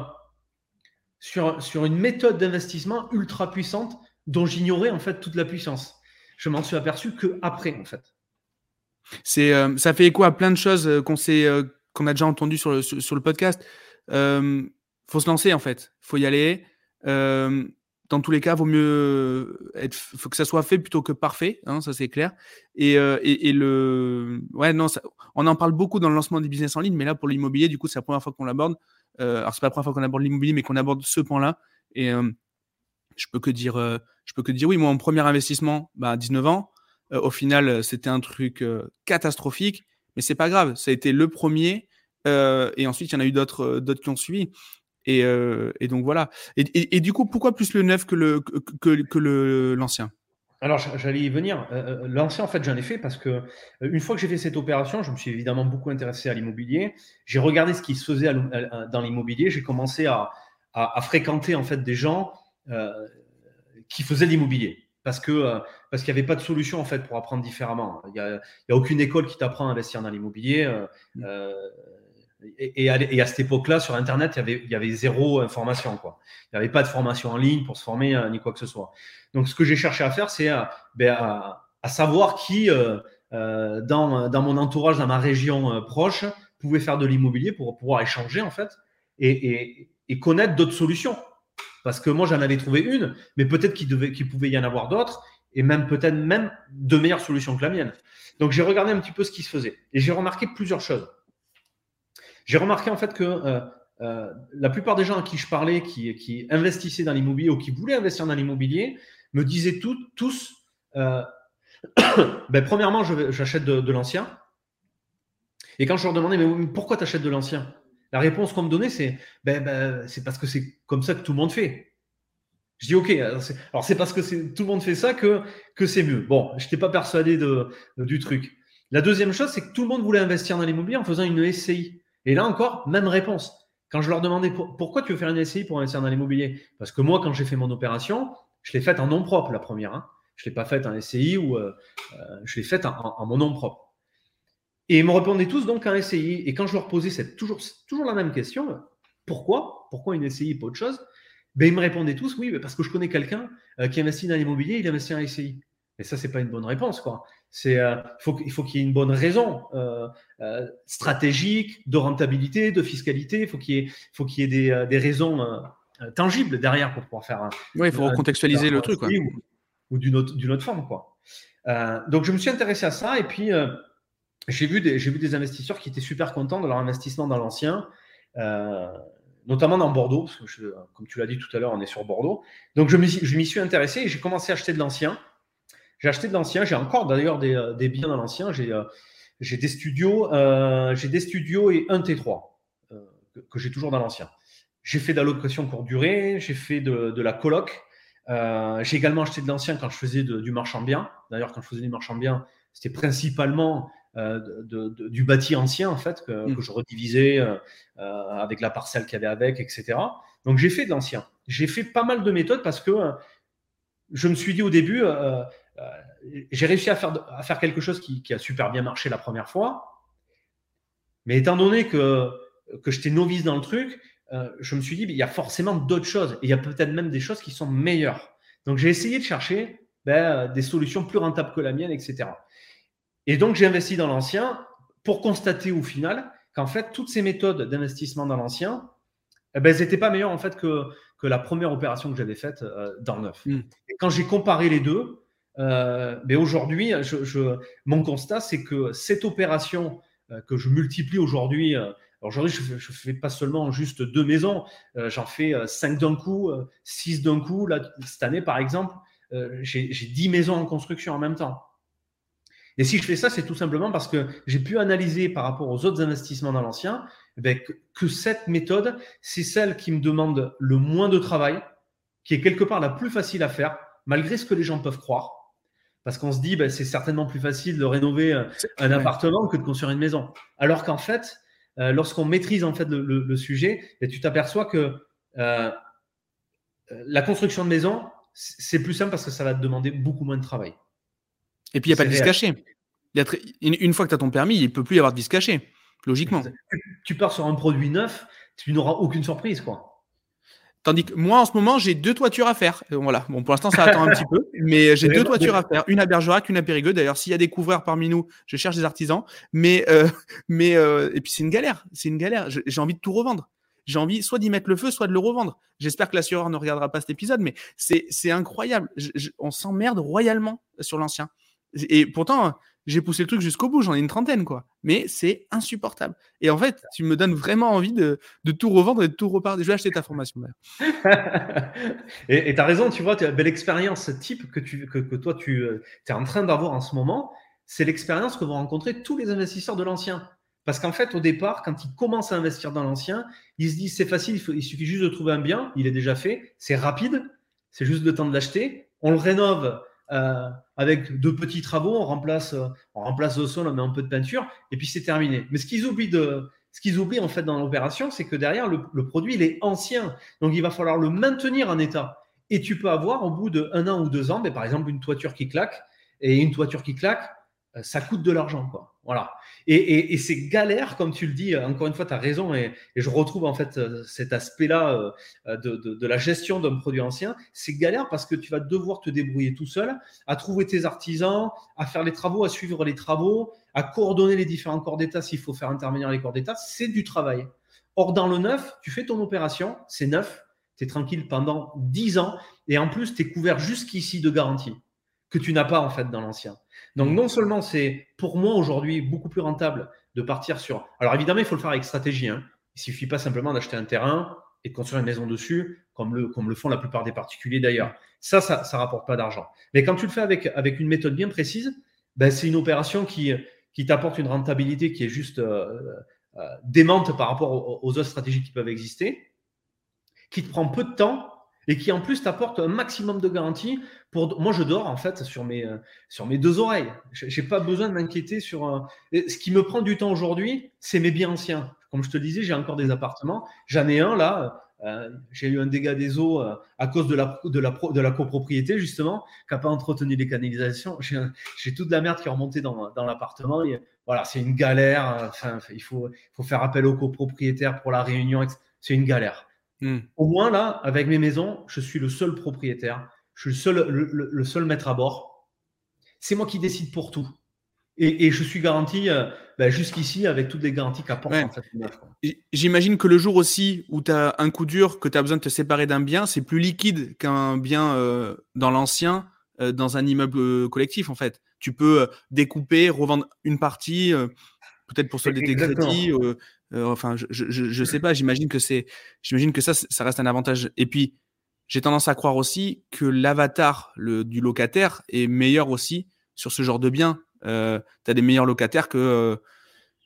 Speaker 1: sur, sur une méthode d'investissement ultra puissante dont j'ignorais en fait toute la puissance. Je m'en suis aperçu que après en fait.
Speaker 2: C'est, ça fait écho à plein de choses qu'on sait, qu'on a déjà entendu sur le, sur le podcast faut se lancer en fait. Faut y aller. Dans tous les cas, vaut mieux faut que ça soit fait plutôt que parfait, hein, ça c'est clair. Et, euh, le, ouais, non, on en parle beaucoup dans le lancement des business en ligne, mais là pour l'immobilier, du coup, c'est la première fois qu'on l'aborde. Euh, alors c'est pas la première fois qu'on aborde l'immobilier, mais qu'on aborde ce point-là. Et je peux que dire, euh, je peux que dire oui. Mon premier investissement, bah, à 19 ans, au final, c'était un truc catastrophique, mais c'est pas grave. Ça a été le premier. Euh, et ensuite, il y en a eu d'autres euh, d'autres qui ont suivi. Et, euh, et donc voilà. Et, et, du coup, pourquoi plus le neuf que le que, que l'ancien?
Speaker 1: Alors, j'allais y venir. L'ancien, en fait, j'en ai fait parce que une fois que j'ai fait cette opération, je me suis évidemment beaucoup intéressé à l'immobilier. J'ai regardé ce qui se faisait dans l'immobilier. J'ai commencé à, à, fréquenter en fait des gens qui faisaient de l'immobilier parce que parce qu'il n'y avait pas de solution en fait pour apprendre différemment. Il n'y a, a, aucune école qui t'apprend à investir dans l'immobilier. Mmh. Et, à, cette époque-là, sur Internet, il y, avait, zéro information. Il n'y avait pas de formation en ligne pour se former euh, ni quoi que ce soit. Donc, ce que j'ai cherché à faire, c'est à, ben, savoir qui, euh, euh, dans, mon entourage, dans ma région proche, pouvait faire de l'immobilier pour pouvoir échanger, en fait, et, connaître d'autres solutions. Parce que moi, j'en avais trouvé une, mais peut-être qu'il, qu'il pouvait y en avoir d'autres, et même peut-être même de meilleures solutions que la mienne. Donc, j'ai regardé un petit peu ce qui se faisait. Et j'ai remarqué plusieurs choses. J'ai remarqué en fait que euh, euh, la plupart des gens à qui je parlais, qui, investissaient dans l'immobilier ou qui voulaient investir dans l'immobilier, me disaient tous, euh, ben, premièrement, j'achète de, l'ancien. Et quand je leur demandais, mais pourquoi tu achètes de l'ancien? La réponse qu'on me donnait, c'est ben, ben, c'est parce que c'est comme ça que tout le monde fait. Je dis ok, alors c'est parce que tout le monde fait ça que, que c'est mieux. Bon, je n'étais pas persuadé du truc. La deuxième chose, c'est que tout le monde voulait investir dans l'immobilier en faisant une SCI. Et là encore, même réponse. Quand je leur demandais pourquoi tu veux faire une SCI pour investir dans l'immobilier? Parce que moi, quand j'ai fait mon opération, je l'ai faite en nom propre, la première. Hein. Je ne l'ai pas faite en SCI ou euh, euh, je l'ai faite en, mon nom propre. Et ils me répondaient tous donc en SCI. Et quand je leur posais cette, toujours, la même question, pourquoi? Pourquoi une SCI, pas autre chose? Ben, Ils me répondaient tous, oui, parce que je connais quelqu'un euh, qui investit dans l'immobilier, il investit en SCI. Mais ça, c'est pas une bonne réponse, quoi. C'est, euh, faut, il faut qu'il y ait une bonne raison euh, euh, stratégique, de rentabilité, de fiscalité. Il faut qu'il y ait, faut qu'il y ait des, des raisons tangibles derrière pour pouvoir faire.
Speaker 2: Oui, il faut recontextualiser le truc, quoi.
Speaker 1: Ou, d'une autre, d'une autre forme, quoi. donc, je me suis intéressé à ça et puis j'ai vu des, j'ai vu des investisseurs qui étaient super contents de leur investissement dans l'ancien. notamment dans Bordeaux, parce que comme tu l'as dit tout à l'heure, on est sur Bordeaux. Donc je m'y, je m'y suis intéressé et j'ai commencé à acheter de l'ancien. J'ai acheté de l'ancien, j'ai encore d'ailleurs des, euh, des, biens dans l'ancien. J'ai euh, j'ai des studios, euh, j'ai des studios et un T3 euh, que, j'ai toujours dans l'ancien. J'ai fait de la location courte durée, j'ai fait de, de, la coloc. Euh, j'ai également acheté de l'ancien quand je faisais de, du marchand bien. D'ailleurs, quand je faisais du marchand bien, c'était principalement de, du bâti ancien en fait que, mm. que je redivisais avec la parcelle qu'il y avait avec, etc. Donc j'ai fait de l'ancien. J'ai fait pas mal de méthodes parce que je me suis dit au début, j'ai réussi à faire, à faire quelque chose qui, a super bien marché la première fois. Mais étant donné que, que j'étais novice dans le truc, euh, je me suis dit, il y a forcément d'autres choses. Et il y a peut-être même des choses qui sont meilleures. Donc j'ai essayé de chercher ben, des solutions plus rentables que la mienne, etc. Et donc j'ai investi dans l'ancien pour constater au final qu'en fait, toutes ces méthodes d'investissement dans l'ancien, eh ben, elles n'étaient pas meilleures en fait que, que la première opération que j'avais faite euh, dans le neuf. Hmm. Et quand j'ai comparé les deux, euh, mais aujourd'hui, mon constat, c'est que cette opération euh, que je multiplie aujourd'hui, euh, aujourd'hui, je ne fais pas seulement juste deux maisons, j'en fais cinq d'un coup, six d'un coup. Là, cette année, par exemple, j'ai dix maisons en construction en même temps. Et si je fais ça, c'est tout simplement parce que j'ai pu analyser par rapport aux autres investissements dans l'ancien eh que, que, cette méthode, c'est celle qui me demande le moins de travail, qui est quelque part la plus facile à faire, malgré ce que les gens peuvent croire. Parce qu'on se dit, ben, c'est certainement plus facile de rénover un, appartement que de construire une maison. Alors qu'en fait, euh, lorsqu'on maîtrise en fait le, sujet, tu t'aperçois que euh, la construction de maison, c'est plus simple parce que ça va te demander beaucoup moins de travail.
Speaker 2: Et puis, il n'y a pas de vis caché. Une fois que tu as ton permis, il ne peut plus y avoir de vis caché, logiquement.
Speaker 1: Tu pars sur un produit neuf, tu n'auras aucune surprise. quoi.
Speaker 2: Tandis que moi, en ce moment, j'ai deux toitures à faire. Euh, voilà. Bon, pour l'instant, ça attend un petit peu, mais j'ai deux toitures à faire. Une à Bergerac, une à Périgueux. D'ailleurs, s'il y a des couvreurs parmi nous, je cherche des artisans. Mais, euh, mais euh, et puis c'est une galère. C'est une galère. J'ai envie de tout revendre. J'ai envie soit d'y mettre le feu, soit de le revendre. J'espère que l'assureur ne regardera pas cet épisode, mais c'est incroyable. on s'emmerde royalement sur l'ancien. Et pourtant, j'ai poussé le truc jusqu'au bout, j'en ai une trentaine, quoi. Mais c'est insupportable. Et en fait, tu me donnes vraiment envie de, tout revendre et de tout repartir. Je vais acheter ta formation
Speaker 1: et tu as raison, tu vois, tu as belle expérience type que, tu, que, toi, tu euh, es en train d'avoir en ce moment. C'est l'expérience que vont rencontrer tous les investisseurs de l'ancien. Parce qu'en fait, au départ, quand ils commencent à investir dans l'ancien, ils se disent c'est facile, il, il suffit juste de trouver un bien, il est déjà fait, c'est rapide, c'est juste le temps de l'acheter, on le rénove euh, avec deux petits travaux, on remplace, on remplace le sol, on met un peu de peinture, et puis c'est terminé. Mais ce qu'ils oublient de, ce qu'ils oublient en fait dans l'opération, c'est que derrière le, produit il est ancien, donc il va falloir le maintenir en état. Et tu peux avoir au bout d'un an ou deux ans, mais par exemple une toiture qui claque, et une toiture qui claque, euh, ça coûte de l'argent, quoi. Voilà. Et, c'est galère, comme tu le dis, encore une fois, tu as raison, et, je retrouve en fait euh, cet aspect-là euh, de, la gestion d'un produit ancien. C'est galère parce que tu vas devoir te débrouiller tout seul, à trouver tes artisans, à faire les travaux, à suivre les travaux, à coordonner les différents corps d'État s'il faut faire intervenir les corps d'État. C'est du travail. Or, dans le neuf, tu fais ton opération, c'est neuf, tu es tranquille pendant 10 ans, et en plus, tu es couvert jusqu'ici de garantie que tu n'as pas en fait dans l'ancien. Donc non seulement c'est pour moi aujourd'hui beaucoup plus rentable de partir sur. Alors évidemment, il faut le faire avec stratégie. Hein. Il suffit pas simplement d'acheter un terrain et de construire une maison dessus, comme le, comme le font la plupart des particuliers d'ailleurs. Ça, ça ne rapporte pas d'argent. Mais quand tu le fais avec, avec une méthode bien précise, ben, c'est une opération qui, qui t'apporte une rentabilité qui est juste euh, euh, démente par rapport aux, aux autres stratégies qui peuvent exister, qui te prend peu de temps et qui en plus t'apporte un maximum de garantie. Pour moi, je dors en fait sur mes euh, sur mes deux oreilles. J'ai pas besoin de m'inquiéter sur. Euh, ce qui me prend du temps aujourd'hui, c'est mes biens anciens. Comme je te disais, j'ai encore des appartements. J'en ai un là. Euh, j'ai eu un dégât des eaux à cause de la de la de la copropriété justement, qui n'a pas entretenu les canalisations. J'ai toute la merde qui est remontée dans, dans l'appartement. Voilà, c'est une galère. Enfin, il faut faut faire appel aux copropriétaires pour la réunion. C'est une galère. Hmm. Au moins, là, avec mes maisons, je suis le seul propriétaire. Je suis le seul, le, seul maître à bord. C'est moi qui décide pour tout. Et, je suis garanti euh, ben, jusqu'ici avec toutes les garanties qu'apporte
Speaker 2: J'imagine que le jour aussi où tu as un coup dur, que tu as besoin de te séparer d'un bien, c'est plus liquide qu'un bien euh, dans l'ancien, euh, dans un immeuble collectif en fait. Tu peux découper, revendre une partie, peut-être pour solder tes crédits, euh, enfin, je, je, sais pas. J'imagine que c'est, j'imagine que ça, ça reste un avantage. Et puis, j'ai tendance à croire aussi que l'avatar du locataire est meilleur aussi sur ce genre de bien. Euh, tu as des meilleurs locataires que, euh,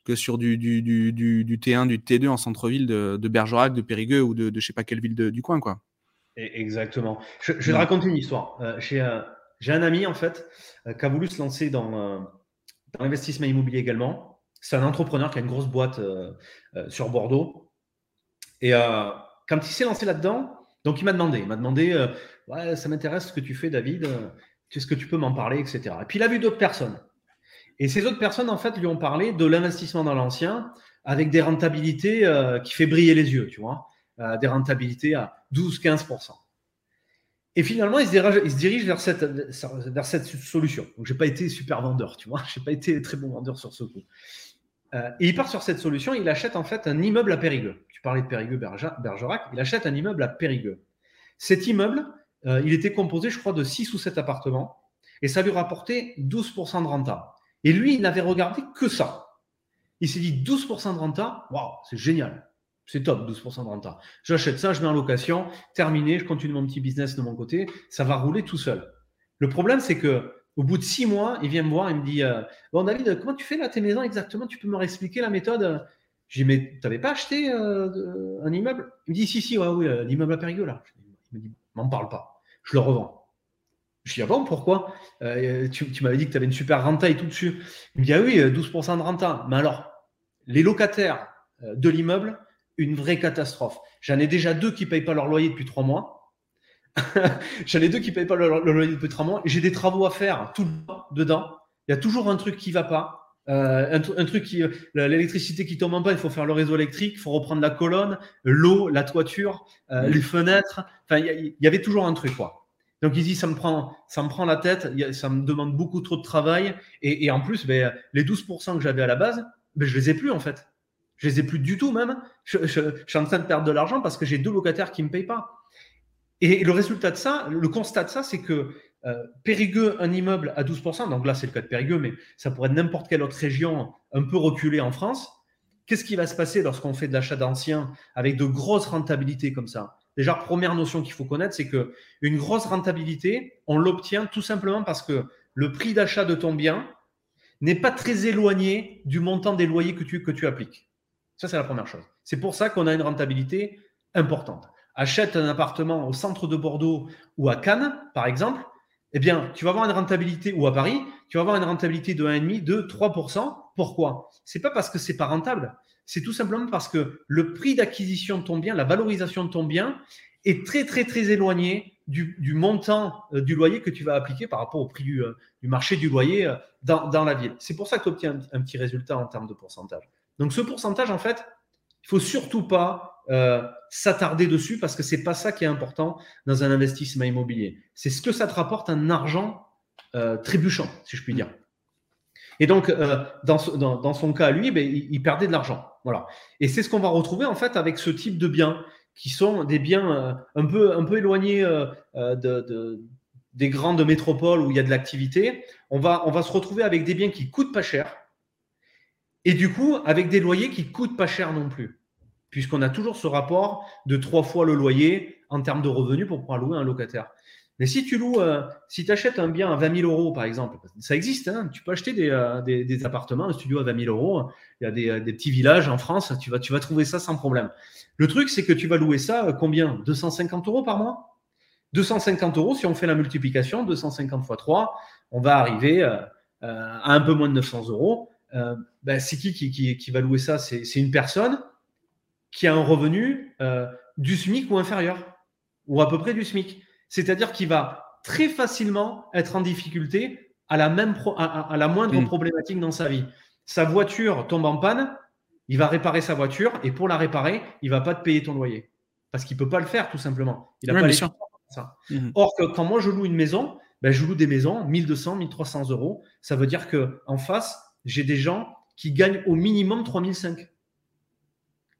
Speaker 2: que sur du, du, du, du, T1, du T2 en centre-ville de, de, Bergerac, de Périgueux ou de, de je sais pas quelle ville du coin. quoi.
Speaker 1: Exactement. Je, je vais te raconter une histoire. j'ai, un ami, en fait, qui a voulu se lancer dans, dans l'investissement immobilier également. C'est un entrepreneur qui a une grosse boîte euh, euh, sur Bordeaux. Et euh, quand il s'est lancé là-dedans, donc il m'a demandé, il m'a demandé, ça m'intéresse ce que tu fais, David. Qu'est-ce que tu peux m'en parler, etc. Et puis il a vu d'autres personnes. Et ces autres personnes, en fait, lui ont parlé de l'investissement dans l'ancien avec des rentabilités qui fait briller les yeux, tu vois, des rentabilités à 12-15%. Et finalement, il se dirige, vers, cette, vers cette solution. Donc, je n'ai pas été super vendeur, tu vois, je n'ai pas été très bon vendeur sur ce coup. Euh, et il part sur cette solution, il achète en fait un immeuble à Périgueux. Tu parlais de Périgueux, Bergerac, il achète un immeuble à Périgueux. Cet immeuble, euh, il était composé, je crois, de 6 ou 7 appartements, et ça lui rapportait 12% de renta. Et lui, il n'avait regardé que ça. Il s'est dit 12% de renta, waouh, c'est génial. C'est top, 12% de renta. J'achète ça, je mets en location, terminé, je continue mon petit business de mon côté, ça va rouler tout seul. Le problème, c'est que au bout de six mois, il vient me voir, il me dit euh, Bon, David, comment tu fais là tes maisons exactement? Tu peux me réexpliquer la méthode? J'ai dit Mais tu n'avais pas acheté euh, un immeuble? Il me dit Si, si, ouais, oui, euh, l'immeuble à Périgueux là. Il me dit m'en parle pas. Je le revends. Je dis, ah bon, pourquoi? Euh, Tu, m'avais dit que tu avais une super renta et tout dessus. Il me dit, ah oui, 12% de renta. Mais alors, les locataires de l'immeuble, une vraie catastrophe. J'en ai déjà deux qui ne payent pas leur loyer depuis trois mois. J'en ai deux qui ne payent pas leur, loyer depuis trois mois. J'ai des travaux à faire tout le temps dedans. Il y a toujours un truc qui ne va pas. Euh, un, truc qui, l'électricité qui tombe en panne, il faut faire le réseau électrique, il faut reprendre la colonne, l'eau, la toiture, euh, les fenêtres. Enfin, il y, avait toujours un truc, quoi. Donc il dit, ça me prend, ça me prend la tête, ça me demande beaucoup trop de travail, et, en plus, ben, les 12% que j'avais à la base, ben, je les ai plus en fait. Je les ai plus du tout même. Je, suis en train de perdre de l'argent parce que j'ai deux locataires qui me payent pas. Et le résultat de ça, le constat de ça, c'est que euh, Périgueux, un immeuble à 12%, donc là c'est le cas de Périgueux, mais ça pourrait être n'importe quelle autre région un peu reculée en France. Qu'est-ce qui va se passer lorsqu'on fait de l'achat d'anciens avec de grosses rentabilités comme ça? Déjà, première notion qu'il faut connaître, c'est que une grosse rentabilité, on l'obtient tout simplement parce que le prix d'achat de ton bien n'est pas très éloigné du montant des loyers que tu, que tu appliques. Ça, c'est la première chose. C'est pour ça qu'on a une rentabilité importante. Achète un appartement au centre de Bordeaux ou à Cannes, par exemple, eh bien, tu vas avoir une rentabilité, ou à Paris, tu vas avoir une rentabilité de 1,5, de 3%. Pourquoi? C'est pas parce que c'est pas rentable, c'est tout simplement parce que le prix d'acquisition de ton bien, la valorisation de ton bien est très, très, très éloigné du, montant euh, du loyer que tu vas appliquer par rapport au prix du, euh, marché du loyer euh, dans, la ville. C'est pour ça que tu obtiens un, petit résultat en termes de pourcentage. Donc, ce pourcentage, en fait, il faut surtout pas euh, s'attarder dessus parce que c'est pas ça qui est important dans un investissement immobilier. C'est ce que ça te rapporte un argent euh, trébuchant, si je puis dire. Et donc, euh, dans, son cas, lui, ben, il, perdait de l'argent. Voilà. Et c'est ce qu'on va retrouver en fait avec ce type de biens qui sont des biens un, peu, éloignés de, des grandes métropoles où il y a de l'activité. On va, on va se retrouver avec des biens qui coûtent pas cher et du coup avec des loyers qui coûtent pas cher non plus puisqu'on a toujours ce rapport de trois fois le loyer en termes de revenus pour pouvoir louer un locataire. Mais si tu loues, euh, si tu achètes un bien à 20 000 euros, par exemple, ça existe, hein, tu peux acheter des, euh, des, appartements, un studio à 20 000 euros. Il y a des, euh, des, petits villages en France, tu vas, tu vas trouver ça sans problème. Le truc, c'est que tu vas louer ça combien? 250 euros par mois? 250 euros, si on fait la multiplication, 250 fois 3, on va arriver à un peu moins de 900 euros. Ben, c'est qui qui, qui qui, va louer ça? C'est une personne qui a un revenu euh, du SMIC ou inférieur, ou à peu près du SMIC. C'est-à-dire qu'il va très facilement être en difficulté à la, même à, la moindre mm. problématique dans sa vie. Sa voiture tombe en panne, il va réparer sa voiture et pour la réparer, il va pas te payer ton loyer parce qu'il peut pas le faire tout simplement. Il a pas les ça. Mm. Or que quand moi je loue une maison, ben, je loue des maisons 1200, 1300 euros. Ça veut dire que en face, j'ai des gens qui gagnent au minimum 3005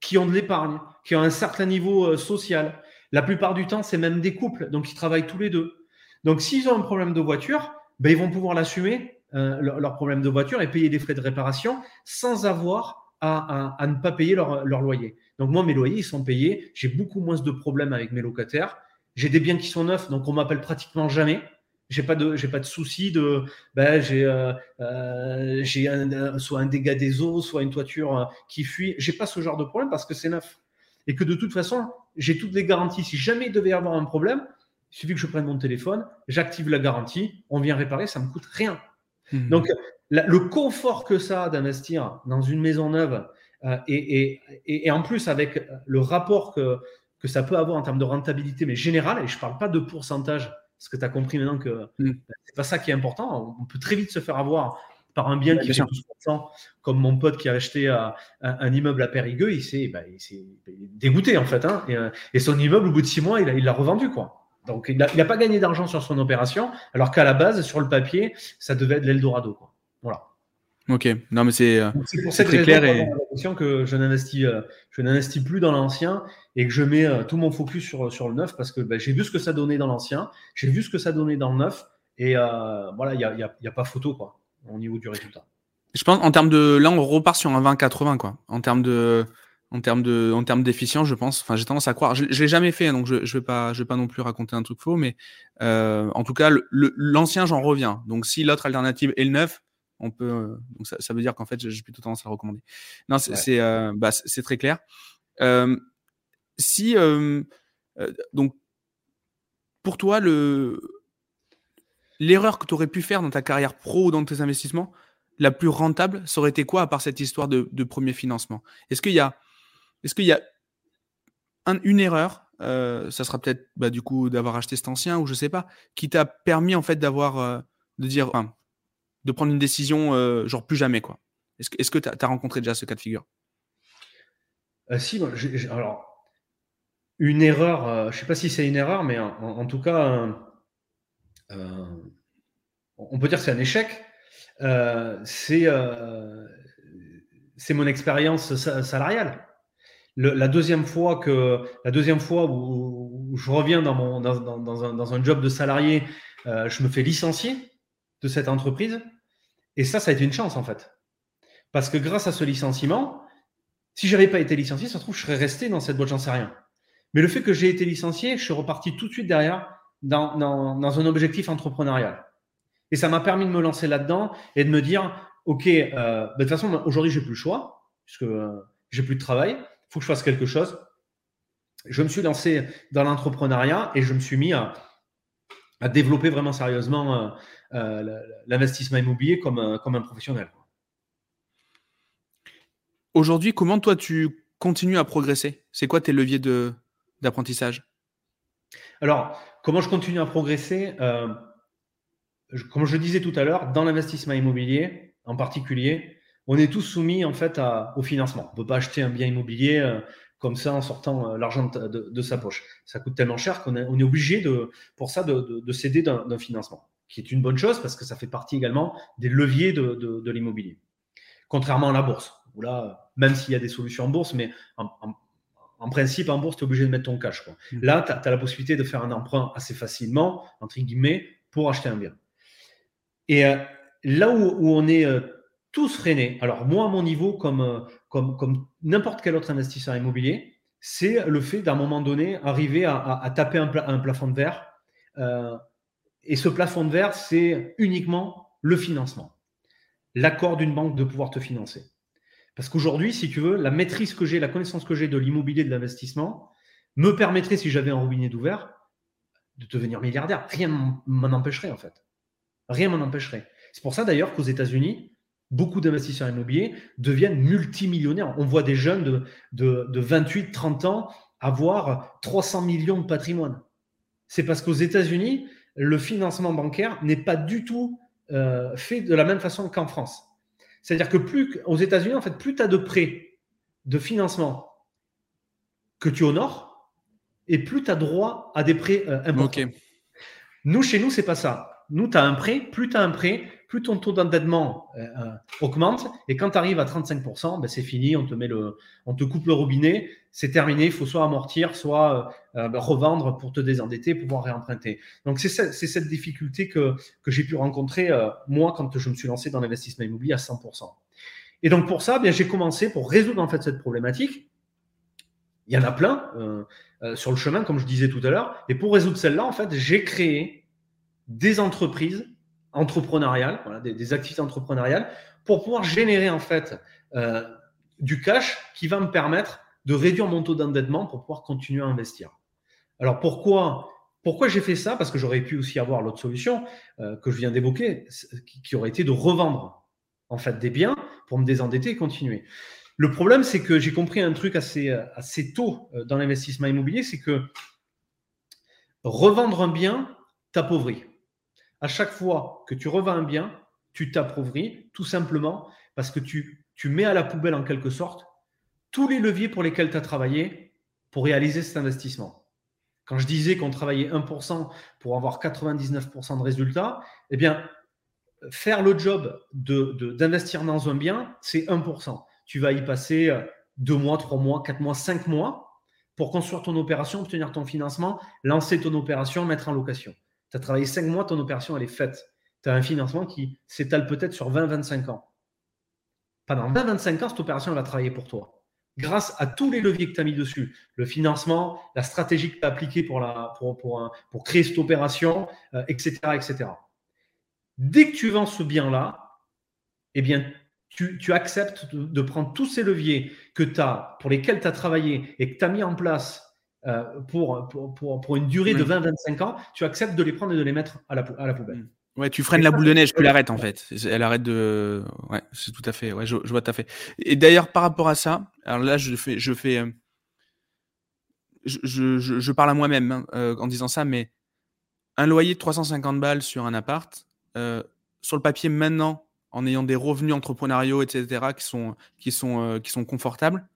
Speaker 1: qui ont de l'épargne, qui ont un certain niveau euh, social. La plupart du temps, c'est même des couples, donc ils travaillent tous les deux. Donc s'ils ont un problème de voiture, ben, ils vont pouvoir l'assumer, euh, leur, problème de voiture, et payer des frais de réparation sans avoir à, ne pas payer leur, leur, loyer. Donc moi, mes loyers, ils sont payés. J'ai beaucoup moins de problèmes avec mes locataires. J'ai des biens qui sont neufs, donc on m'appelle pratiquement jamais j'ai pas de j'ai pas de souci de ben j'ai euh, euh, j'ai soit un dégât des eaux soit une toiture euh, qui fuit. J'ai pas ce genre de problème parce que c'est neuf. Et que de toute façon j'ai toutes les garanties. Si jamais il devait y avoir un problème il suffit que je prenne mon téléphone j'active la garantie on vient réparer ça me coûte rien. Mmh. donc le confort que ça d'investir dans une maison neuve et, et, et, en plus avec le rapport que que ça peut avoir en termes de rentabilité mais général et je parle pas de pourcentage parce que tu as compris maintenant que mm. c'est pas ça qui est important. On peut très vite se faire avoir par un bien qui fait 12%, comme mon pote qui a acheté euh, un, immeuble à Périgueux, il s'est bah, dégoûté en fait. Hein. Euh, et, son immeuble, au bout de six mois, il l'a revendu. quoi. Donc il n'a pas gagné d'argent sur son opération, alors qu'à la base, sur le papier, ça devait être l'Eldorado. Voilà.
Speaker 2: Ok, non mais c'est euh,
Speaker 1: pour cette raison clair et... que je n'investis euh, je n'investis plus dans l'ancien et que je mets euh, tout mon focus sur sur le neuf parce que bah, j'ai vu ce que ça donnait dans l'ancien, j'ai vu ce que ça donnait dans le neuf et voilà il y a, y, a, y a, pas photo quoi au niveau du résultat.
Speaker 2: Je pense en termes de là on repart sur un 20-80 quoi. En termes de en termes de en termes d'efficience je pense. Enfin j'ai tendance à croire. Je, je l'ai jamais fait donc je je vais pas je vais pas non plus raconter un truc faux mais en tout cas l'ancien j'en reviens. Donc si l'autre alternative est le neuf on peut. Euh, donc ça, veut dire qu'en fait, j'ai plutôt tendance à le recommander. Non, c'est euh, bah, très clair. si donc pour toi, le, l'erreur que tu aurais pu faire dans ta carrière pro ou dans tes investissements, la plus rentable, ça aurait été quoi à part cette histoire de, premier financement? Est-ce qu'il y a, est-ce qu'il y a une erreur, euh, ça sera peut-être bah, du coup d'avoir acheté cet ancien ou je sais pas, qui t'a permis en fait d'avoir, euh, de dire, de prendre une décision euh, genre plus jamais quoi Est-ce que, tu as, rencontré déjà ce cas de figure?
Speaker 1: Si, alors une erreur, je sais pas si c'est une erreur, mais en tout cas euh, on peut dire que c'est un échec. Euh, euh, c'est mon expérience salariale. la deuxième fois que la deuxième fois où, je reviens dans, mon, dans, un, job de salarié, je me fais licencier de cette entreprise. Et ça, ça a été une chance en fait. Parce que grâce à ce licenciement, si j'avais pas été licencié, ça se trouve, je serais resté dans cette boîte, j'en sais rien. Mais le fait que j'ai été licencié, je suis reparti tout de suite derrière dans, un objectif entrepreneurial. Et ça m'a permis de me lancer là-dedans et de me dire, OK, euh, bah, de toute façon, aujourd'hui, j'ai plus le choix, puisque euh, j'ai plus de travail, il faut que je fasse quelque chose. Je me suis lancé dans l'entrepreneuriat et je me suis mis à, à développer vraiment sérieusement euh, l'investissement immobilier comme, comme un professionnel.
Speaker 2: Aujourd'hui, comment toi tu continues à progresser? C'est quoi tes leviers d'apprentissage?
Speaker 1: Alors, Comment je continue à progresser euh, Comme je disais tout à l'heure, dans l'investissement immobilier en particulier, on est tous soumis en fait au financement. On ne peut pas acheter un bien immobilier euh, comme ça en sortant euh, l'argent de, sa poche. Ça coûte tellement cher qu'on est, on est obligé de, pour ça de, céder d'un financement, qui est une bonne chose parce que ça fait partie également des leviers de, l'immobilier. Contrairement à la bourse, où là, même s'il y a des solutions en bourse, mais en, en principe, en bourse, tu es obligé de mettre ton cash. Hmm. Là, tu as, la possibilité de faire un emprunt assez facilement, entre guillemets, pour acheter un bien. Et euh, là où, on est euh, tous freinés, alors moi, à mon niveau, comme, euh, comme, comme n'importe quel autre investisseur immobilier, c'est le fait d'un moment donné arriver à, taper un, un, plafond de verre. Et ce plafond de verre, c'est uniquement le financement. L'accord d'une banque de pouvoir te financer. Parce qu'aujourd'hui, si tu veux, la maîtrise que j'ai, la connaissance que j'ai de l'immobilier, de l'investissement, me permettrait, si j'avais un robinet d'ouvert, de devenir milliardaire. Rien m'en empêcherait, en fait. Rien m'en empêcherait. C'est pour ça, d'ailleurs, qu'aux États-Unis, beaucoup d'investisseurs immobiliers deviennent multimillionnaires. On voit des jeunes de, de, 28, 30 ans avoir 300 millions de patrimoine. C'est parce qu'aux États-Unis, le financement bancaire n'est pas du tout euh, fait de la même façon qu'en France. C'est-à-dire que plus aux États-Unis, en fait, plus tu as de prêts, de financement que tu honores, et plus tu as droit à des prêts euh, importants. Nous, chez nous, c'est pas ça. Nous, tu as un prêt, plus tu as un prêt, plus ton taux d'endettement euh, euh, augmente. Et quand tu arrives à 35%, ben, c'est fini, on te, met le, on te coupe le robinet, c'est terminé, il faut soit amortir, soit ben, revendre pour te désendetter, pouvoir réemprunter. Donc, c'est cette, difficulté que, que j'ai pu rencontrer, moi, quand je me suis lancé dans l'investissement immobilier à 100%. Et donc, pour ça, bien, j'ai commencé pour résoudre en fait cette problématique. Il y en a plein sur le chemin, comme je disais tout à l'heure. Et pour résoudre celle-là, en fait, j'ai créé des entreprises entrepreneuriales, des, activités entrepreneuriales, pour pouvoir générer en fait euh, du cash qui va me permettre de réduire mon taux d'endettement pour pouvoir continuer à investir. Alors pourquoi pourquoi j'ai fait ça? Parce que j'aurais pu aussi avoir l'autre solution euh, que je viens d'évoquer, qui, aurait été de revendre en fait des biens pour me désendetter et continuer. Le problème, c'est que j'ai compris un truc assez, assez tôt euh, dans l'investissement immobilier, c'est que revendre un bien t'appauvrit à chaque fois que tu revends un bien, tu t'appauvris tout simplement parce que tu, mets à la poubelle en quelque sorte tous les leviers pour lesquels tu as travaillé pour réaliser cet investissement. Quand je disais qu'on travaillait 1% pour avoir 99% de résultats, eh bien, faire le job d'investir de, dans un bien, c'est 1%. Tu vas y passer 2 mois, 3 mois, 4 mois, 5 mois pour construire ton opération, obtenir ton financement, lancer ton opération, mettre en location. Tu as travaillé 5 mois, ton opération, elle est faite. Tu as un financement qui s'étale peut-être sur 20-25 ans. Pendant 20-25 ans, cette opération, va travailler pour toi. Grâce à tous les leviers que tu as mis dessus, le financement, la stratégie que tu as appliquée pour, la, pour, créer cette opération, etc., euh, etc. Dès que tu vends ce bien-là, eh bien, tu, acceptes de, prendre tous ces leviers que pour lesquels tu as travaillé et que tu as mis en place pour, pour, pour, une durée de 20-25 ans, tu acceptes de les prendre et de les mettre à la, à la poubelle. Mm.
Speaker 2: Ouais, tu freines la boule de neige, tu l'arrêtes en fait. Elle arrête de. Ouais, c'est tout à fait. Ouais, je, vois tout à fait. Et d'ailleurs, par rapport à ça, alors là, je fais, je fais, je, je, je parle à moi-même hein, en disant ça, mais un loyer de 350 balles sur un appart, euh, sur le papier maintenant, en ayant des revenus entrepreneuriaux, etc., qui sont, qui sont, euh, qui sont confortables,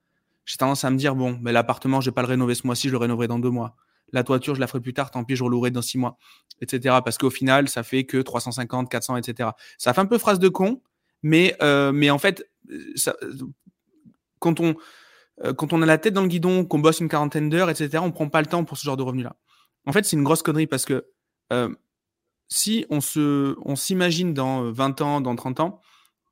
Speaker 2: j'ai tendance à me dire, bon, mais l'appartement, je vais pas le rénover ce mois-ci, je le rénoverai dans deux mois. La toiture, je la ferai plus tard, tant pis, je relouerai dans six mois, etc. Parce qu'au final, ça fait que 350, 400, etc. Ça fait un peu phrase de con, mais, euh, mais en fait, ça, quand, on, quand on a la tête dans le guidon, qu'on bosse une quarantaine d'heures, etc., on prend pas le temps pour ce genre de revenus-là. En fait, c'est une grosse connerie parce que euh, si on se, on s'imagine dans 20 ans, dans 30 ans,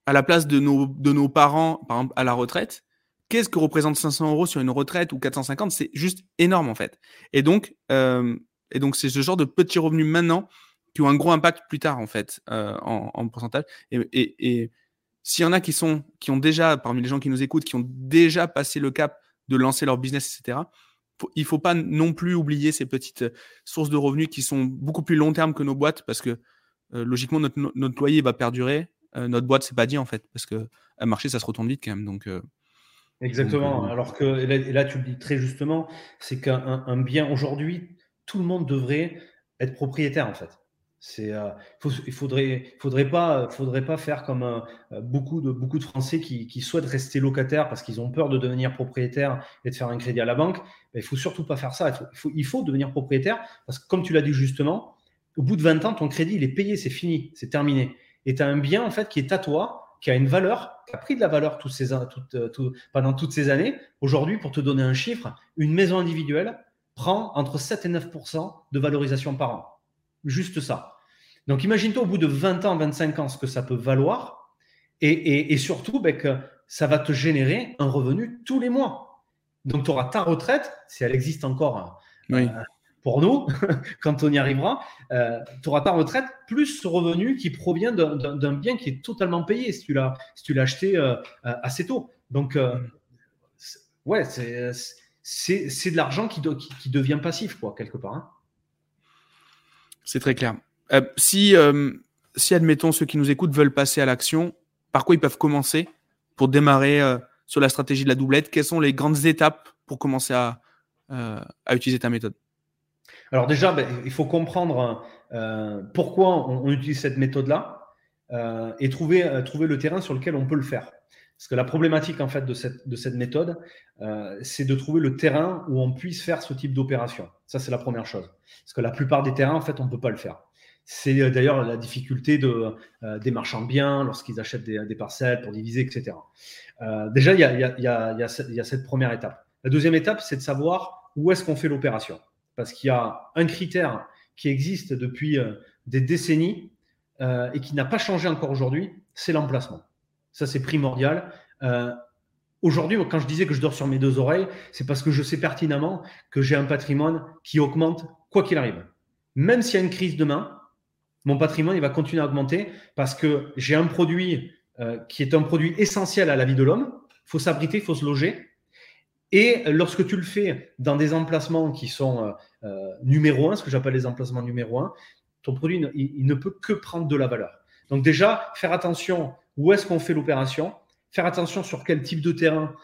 Speaker 2: à la place de nos, de nos parents, par exemple, à la retraite, qu'est-ce que représente 500 euros sur une retraite ou 450 C'est juste énorme en fait. Et donc, euh, et donc c'est ce genre de petits revenus maintenant qui ont un gros impact plus tard en fait euh, en, en, pourcentage. Et, s'il y en a qui sont, qui ont déjà, parmi les gens qui nous écoutent, qui ont déjà passé le cap de lancer leur business, etc il faut pas non plus oublier ces petites euh, sources de revenus qui sont beaucoup plus long terme que nos boîtes parce que logiquement notre, notre, loyer va perdurer. Notre boîte, c'est pas dit en fait parce que marché, ça se retourne vite quand même. Donc
Speaker 1: Exactement. Alors que là, tu le dis très justement, c'est qu'un bien aujourd'hui, tout le monde devrait être propriétaire en fait. C'est, euh, il faudrait, faudrait pas, faudrait pas faire comme euh, beaucoup de beaucoup de Français qui, qui souhaitent rester locataires parce qu'ils ont peur de devenir propriétaire et de faire un crédit à la banque. Mais il faut surtout pas faire ça. Il faut, il faut, devenir propriétaire parce que comme tu l'as dit justement, au bout de 20 ans, ton crédit il est payé, c'est fini, c'est terminé. Et tu as un bien en fait qui est à toi, qui a une valeur, a pris de la valeur toutes ces, toutes, pendant toutes ces années. Aujourd'hui, pour te donner un chiffre, une maison individuelle prend entre 7 et 9% de valorisation par an. Juste ça. Donc imagine-toi au bout de 20 ans, 25 ans, ce que ça peut valoir. Et, surtout ben, que ça va te générer un revenu tous les mois. Donc tu auras ta retraite, si elle existe encore euh, pour nous, quand on y arrivera, euh, tu auras ta retraite plus ce revenu qui provient d'un bien qui est totalement payé si tu l'as si acheté euh, assez tôt. Donc, ouais, c'est de l'argent qui, qui, devient passif, quoi, quelque part. Hein.
Speaker 2: C'est très clair. Euh, si, euh, si, admettons, ceux qui nous écoutent veulent passer à l'action, par quoi ils peuvent commencer pour démarrer euh, sur la stratégie de la doublette? Quelles sont les grandes étapes pour commencer à, à utiliser ta méthode?
Speaker 1: Alors déjà, ben, il faut comprendre pourquoi on, utilise cette méthode-là et trouver, trouver le terrain sur lequel on peut le faire. Parce que la problématique en fait de cette, de cette méthode, c'est de trouver le terrain où on puisse faire ce type d'opération. Ça, c'est la première chose. Parce que la plupart des terrains, en fait, on ne peut pas le faire. C'est euh, d'ailleurs la difficulté de, euh, des marchands de biens lorsqu'ils achètent des, parcelles pour diviser, etc. Euh, déjà, il y, a, cette première étape. La deuxième étape, c'est de savoir où est-ce qu'on fait l'opération. Parce qu'il y a un critère qui existe depuis des décennies et qui n'a pas changé encore aujourd'hui, c'est l'emplacement. Ça, c'est primordial. Aujourd'hui, quand je disais que je dors sur mes deux oreilles, c'est parce que je sais pertinemment que j'ai un patrimoine qui augmente quoi qu'il arrive. Même s'il y a une crise demain, mon patrimoine il va continuer à augmenter parce que j'ai un produit euh, qui est un produit essentiel à la vie de l'homme. Il faut s'abriter, il faut se loger. Et lorsque tu le fais dans des emplacements qui sont euh, euh, numéro un, ce que j'appelle les emplacements numéro un, ton produit il, ne peut que prendre de la valeur. Donc déjà, faire attention où est-ce qu'on fait l'opération, faire attention sur quel type de terrain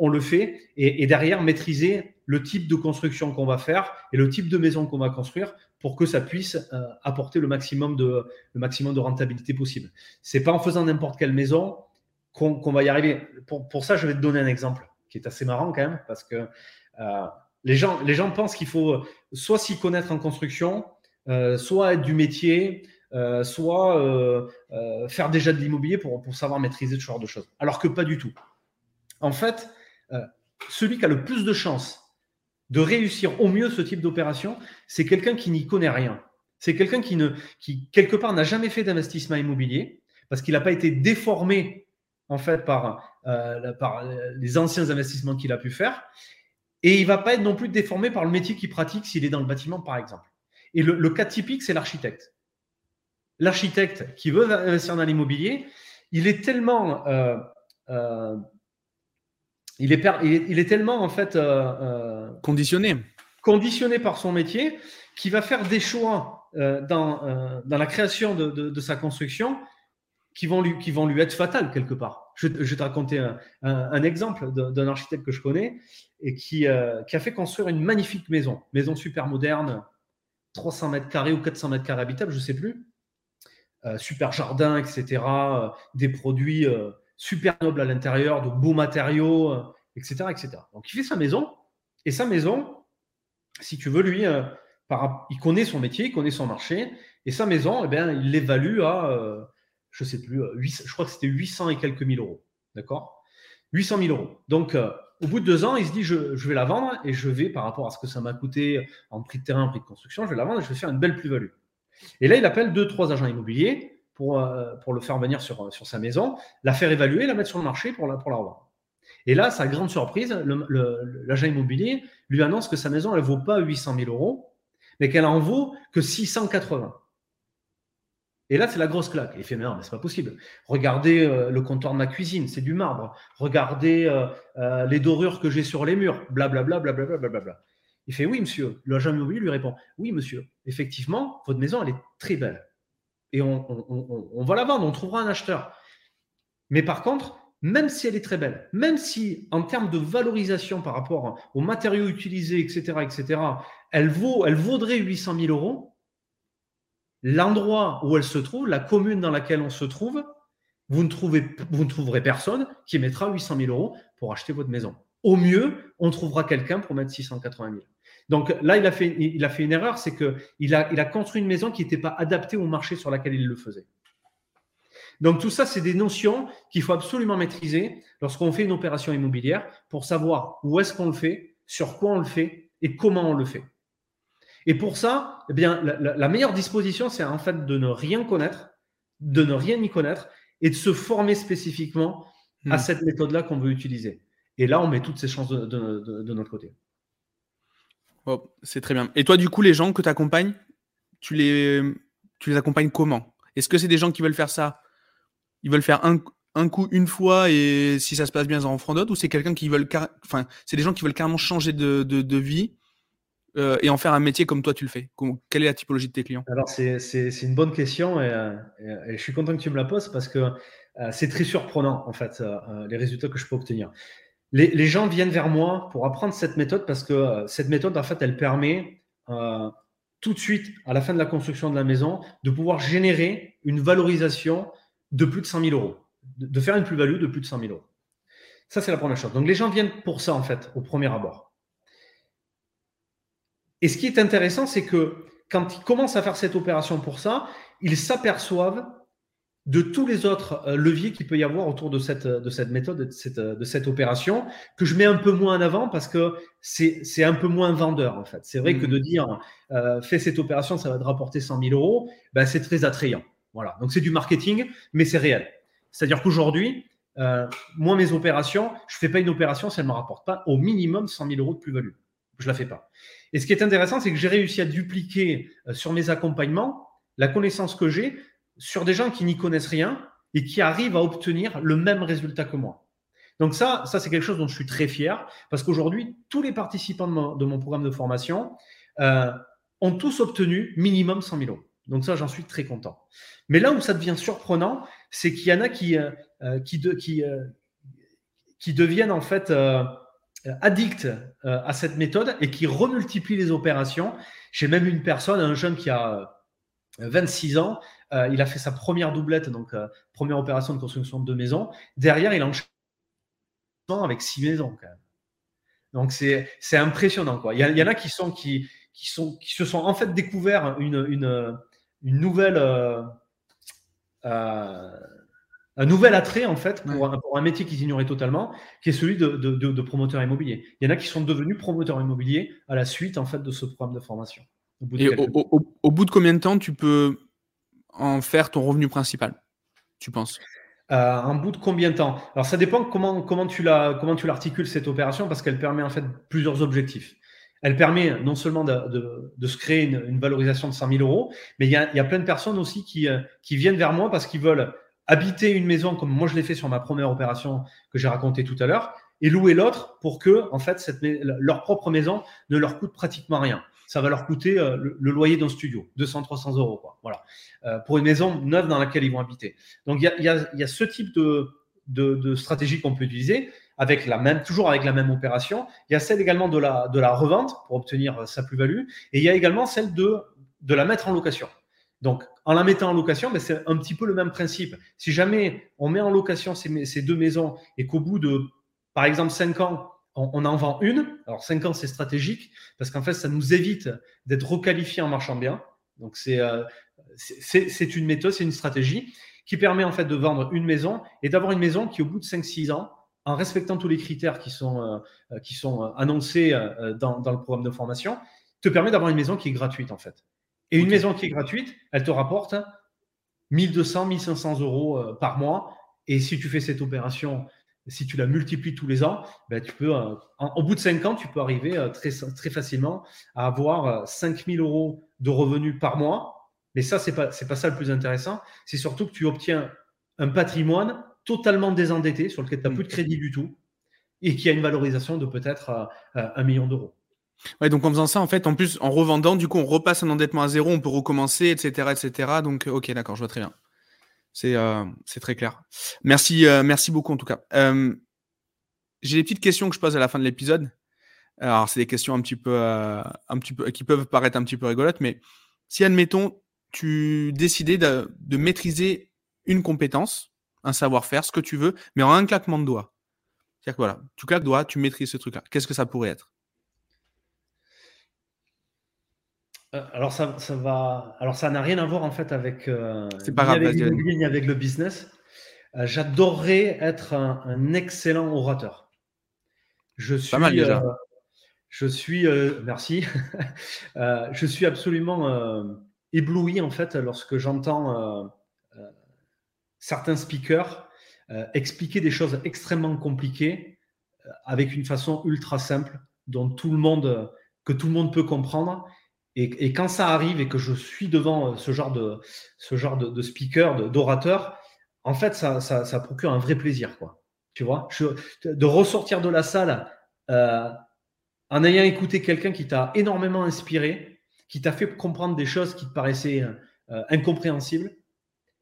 Speaker 1: on le fait, et, et derrière maîtriser le type de construction qu'on va faire et le type de maison qu'on va construire pour que ça puisse euh, apporter le maximum, de, le maximum de rentabilité possible. C'est pas en faisant n'importe quelle maison qu'on va y arriver. Pour, pour, ça, je vais te donner un exemple qui est assez marrant quand même, parce que euh, les, gens, pensent qu'il faut soit s'y connaître en construction, euh, soit être du métier, soit faire déjà de l'immobilier pour, pour savoir maîtriser ce genre de choses. Alors que pas du tout. En fait, celui qui a le plus de chances de réussir au mieux ce type d'opération, c'est quelqu'un qui n'y connaît rien. C'est quelqu'un qui, ne, qui, quelque part, n'a jamais fait d'investissement immobilier parce qu'il n'a pas été déformé, en fait, par, euh, par les anciens investissements qu'il a pu faire. Et il ne va pas être non plus déformé par le métier qu'il pratique s'il est dans le bâtiment, par exemple. Et le, cas typique, c'est l'architecte. L'architecte qui veut investir dans l'immobilier, il est tellement euh, euh, il est, il est, tellement en fait
Speaker 2: euh, euh, conditionné.
Speaker 1: conditionné par son métier, qui va faire des choix euh, dans, euh, dans, la création de, de, sa construction qui vont, lui, qui vont lui être fatales quelque part. Je, vais te raconter un, exemple d'un architecte que je connais et qui, euh, qui, a fait construire une magnifique maison, maison super moderne, 300 mètres carrés ou 400 mètres carrés habitables, je ne sais plus. super jardin, etc. des produits super nobles à l'intérieur, de beaux matériaux, etc., etc. Donc il fait sa maison et sa maison, si tu veux, lui, euh, il connaît son métier, il connaît son marché, et sa maison, eh bien, il l'évalue à, euh, je sais plus, euh, je crois que c'était 800 et quelques mille euros. D'accord? 800 000 euros. Donc, au bout de deux ans, il se dit, je, vais la vendre et je vais, par rapport à ce que ça m'a coûté en prix de terrain, en prix de construction, je vais la vendre et je vais faire une belle plus-value. Et là, il appelle deux, trois agents immobiliers pour, pour le faire venir sur, sa maison, la faire évaluer, la mettre sur le marché pour la, pour revendre. Et là, sa grande surprise, l'agent immobilier lui annonce que sa maison, elle ne vaut pas 800 000 euros, mais qu'elle en vaut que 680. Et là, c'est la grosse claque. Il fait, mais non, mais c'est pas possible. Regardez euh, le comptoir de ma cuisine, c'est du marbre. Regardez euh, euh, les dorures que j'ai sur les murs, blablabla, blablabla, blablabla. Il fait, oui, monsieur. L'agent immobilier lui répond, oui, monsieur. Effectivement, votre maison, elle est très belle. Et on, va la vendre, on trouvera un acheteur. Mais par contre, même si elle est très belle, même si en termes de valorisation par rapport aux matériaux utilisés, etc., etc., elle, vaut, elle vaudrait 800 000 euros, l'endroit où elle se trouve, la commune dans laquelle on se trouve, vous ne, trouverez personne qui mettra 800 000 euros pour acheter votre maison. Au mieux, on trouvera quelqu'un pour mettre 680 000. Donc là, il a fait, une erreur, c'est qu'il a, a construit une maison qui n'était pas adaptée au marché sur lequel il le faisait. Donc tout ça, c'est des notions qu'il faut absolument maîtriser lorsqu'on fait une opération immobilière pour savoir où est-ce qu'on le fait, sur quoi on le fait et comment on le fait. Et pour ça, eh bien, la, meilleure disposition, c'est en fait de ne rien connaître, de ne rien y connaître et de se former spécifiquement à hmm. cette méthode-là qu'on veut utiliser. Et là, on met toutes ces chances de, notre côté.
Speaker 2: Oh, c'est très bien. Et toi, du coup, les gens que tu accompagnes, tu les, tu les accompagnes comment? Est-ce que c'est des gens qui veulent faire ça? Ils veulent faire un, un coup une fois et si ça se passe bien, ils en feront d'autres? Ou c'est quelqu'un qui veulent, enfin, c'est des gens qui veulent carrément changer de, de, de vie euh, et en faire un métier comme toi tu le fais Quelle est la typologie de tes clients?
Speaker 1: Alors, c'est une bonne question et, et, je suis content que tu me la poses parce que euh, c'est très surprenant en fait euh, les résultats que je peux obtenir. Les, les, gens viennent vers moi pour apprendre cette méthode parce que cette méthode en fait elle permet tout de suite à la fin de la construction de la maison de pouvoir générer une valorisation de plus de 100 000 euros, de, faire une plus-value de plus de 100 000 euros. Ça, c'est la première chose. Donc, les gens viennent pour ça, en fait, au premier abord. Et ce qui est intéressant, c'est que quand ils commencent à faire cette opération pour ça, ils s'aperçoivent de tous les autres euh, leviers qu'il peut y avoir autour de cette, de cette méthode, de cette, de cette opération, que je mets un peu moins en avant parce que c'est un peu moins vendeur, en fait. C'est vrai que mmh. de dire, euh, fais cette opération, ça va te rapporter 100 000 euros, ben, c'est très attrayant. Voilà. Donc c'est du marketing, mais c'est réel. C'est-à-dire qu'aujourd'hui, euh, moi, mes opérations, je ne fais pas une opération si elle ne me rapporte pas au minimum 100 000 euros de plus-value. Je ne la fais pas. Et ce qui est intéressant, c'est que j'ai réussi à dupliquer euh, sur mes accompagnements la connaissance que j'ai sur des gens qui n'y connaissent rien et qui arrivent à obtenir le même résultat que moi. Donc ça, ça c'est quelque chose dont je suis très fier parce qu'aujourd'hui, tous les participants de mon, programme de formation euh, ont tous obtenu minimum 100 000 euros. Donc ça, j'en suis très content. Mais là où ça devient surprenant, c'est qu'il y en a qui, euh, qui, deviennent en fait addicts à cette méthode et qui remultiplient les opérations. J'ai même une personne, un jeune qui a 26 ans, il a fait sa première doublette, donc première opération de construction de deux maisons. Derrière, il enchaîne avec six maisons quand même. Donc c'est impressionnant. Quoi. Il, y, en a qui, sont, qui, qui, sont, qui se sont en fait découvert une, une, une nouvelle, euh, euh, un nouvel attrait en fait pour, un, métier qu'ils ignoraient totalement, qui est celui de, de, promoteur immobilier. Il y en a qui sont devenus promoteurs immobiliers à la suite en fait de ce programme de formation.
Speaker 2: Au bout de Et au, bout de combien de temps tu peux en faire ton revenu principal, tu penses?
Speaker 1: Euh, en bout de combien de temps? Alors ça dépend comment, comment tu l'articules cette opération parce qu'elle permet en fait plusieurs objectifs. Elle permet non seulement de, se créer une, valorisation de 100 000 euros, mais il y a, plein de personnes aussi qui, euh, qui viennent vers moi parce qu'ils veulent habiter une maison comme moi je l'ai fait sur ma première opération que j'ai racontée tout à l'heure. et louer l'autre pour que, en fait, cette, leur propre maison ne leur coûte pratiquement rien. Ça va leur coûter euh, le, loyer d'un studio, 200-300 euros, quoi. Voilà, euh, pour une maison neuve dans laquelle ils vont habiter. Donc il y a, y, y a, ce type de, de, de stratégie qu'on peut utiliser avec la même, toujours avec la même opération. Il y a celle également de la, de la revente pour obtenir sa plus-value, et il y a également celle de, de la mettre en location. Donc, en la mettant en location, ben, c'est un petit peu le même principe. Si jamais on met en location ces, deux maisons et qu'au bout de, par exemple, 5 ans, on, en vend une, alors 5 ans, c'est stratégique parce qu'en fait, ça nous évite d'être requalifié en marchand bien. Donc, euh, c'est une méthode, c'est une stratégie qui permet en fait de vendre une maison et d'avoir une maison qui, au bout de 5-6 ans, en respectant tous les critères qui sont, euh, qui sont annoncés euh, dans, dans, le programme de formation, te permet d'avoir une maison qui est gratuite en fait. Et une maison qui est gratuite, elle te rapporte 1200, 1500 euros euh, par mois. Et si tu fais cette opération, si tu la multiplies tous les ans, ben tu peux, euh, au bout de 5 ans, tu peux arriver euh, très, très facilement à avoir 5000 euros de revenus par mois. Mais ça, ce n'est pas, pas ça le plus intéressant. C'est surtout que tu obtiens un patrimoine totalement désendetté sur lequel tu n'as plus de crédit du tout et qui a une valorisation de peut-être un million d'euros.
Speaker 2: Ouais, donc en faisant ça, en fait, en plus, en revendant, du coup, on repasse un endettement à zéro, on peut recommencer, etc., etc. Donc, euh, ok, d'accord, je vois très bien. C'est euh, très clair. Merci, euh, merci beaucoup en tout cas. J'ai des petites questions que je pose à la fin de l'épisode. Alors, c'est des questions un peu, qui peuvent paraître un petit peu rigolotes, mais si admettons, tu décidais de, maîtriser une compétence, un savoir-faire, ce que tu veux, mais en un claquement de doigts. C'est-à-dire que voilà, tu claques doigts, tu maîtrises ce truc-là. Qu'est-ce que ça pourrait être
Speaker 1: Euh, alors ça, ça va. Alors ça n'a rien à voir en fait avec.
Speaker 2: Euh, C'est pas grave.
Speaker 1: Avec ni avec le business. Euh, j'adorerais être un, excellent orateur. Je suis. Pas mal déjà. je suis. merci. je suis absolument ébloui en fait lorsque j'entends certains speakers expliquer des choses extrêmement compliquées avec une façon ultra simple dont tout le monde que tout le monde peut comprendre et, quand ça arrive et que je suis devant euh, ce genre de, ce genre de, speaker, d'orateur, en fait, ça, ça, procure un vrai plaisir, quoi. Tu vois, de ressortir de la salle euh, en ayant écouté quelqu'un qui t'a énormément inspiré, qui t'a fait comprendre des choses qui te paraissaient euh, incompréhensibles.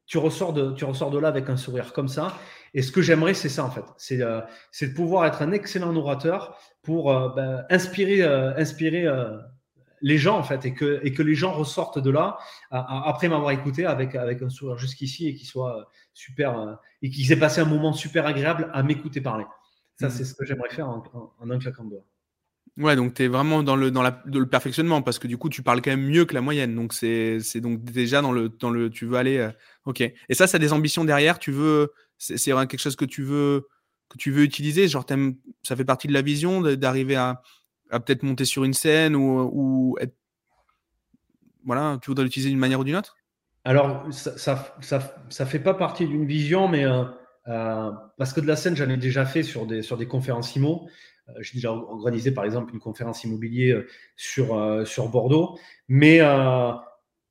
Speaker 1: Tu ressors, de, tu ressors de là avec un sourire comme ça. Et ce que j'aimerais, c'est ça, en fait. C'est de pouvoir être un excellent orateur pour ben, inspirer, inspirer les gens, en fait, et que, et que les gens ressortent de là, après m'avoir écouté avec, avec un sourire jusqu'ici et qu'ils soient euh, super, euh, et qu'ils aient passé un moment super agréable à m'écouter parler. Ça, mmh. c'est ce que j'aimerais faire en, un claquant de doigts.
Speaker 2: Ouais, donc tu es vraiment dans le, dans la, le perfectionnement parce que du coup, tu parles quand même mieux que la moyenne. Donc, c'est donc déjà dans le, dans le. Tu veux aller. Euh, ok. Et ça, ça a des ambitions derrière. Tu veux. C'est quelque chose que tu veux, que tu veux utiliser? Genre, ça fait partie de la vision d'arriver à, à peut-être monter sur une scène ou, être... Voilà, tu voudrais l'utiliser d'une manière ou d'une autre?
Speaker 1: Alors, ça ça, ça, fait pas partie d'une vision, mais euh, euh, parce que de la scène, j'en ai déjà fait sur des, sur des conférences IMO. Euh, j'ai déjà organisé, par exemple, une conférence immobilier sur, sur Bordeaux. Mais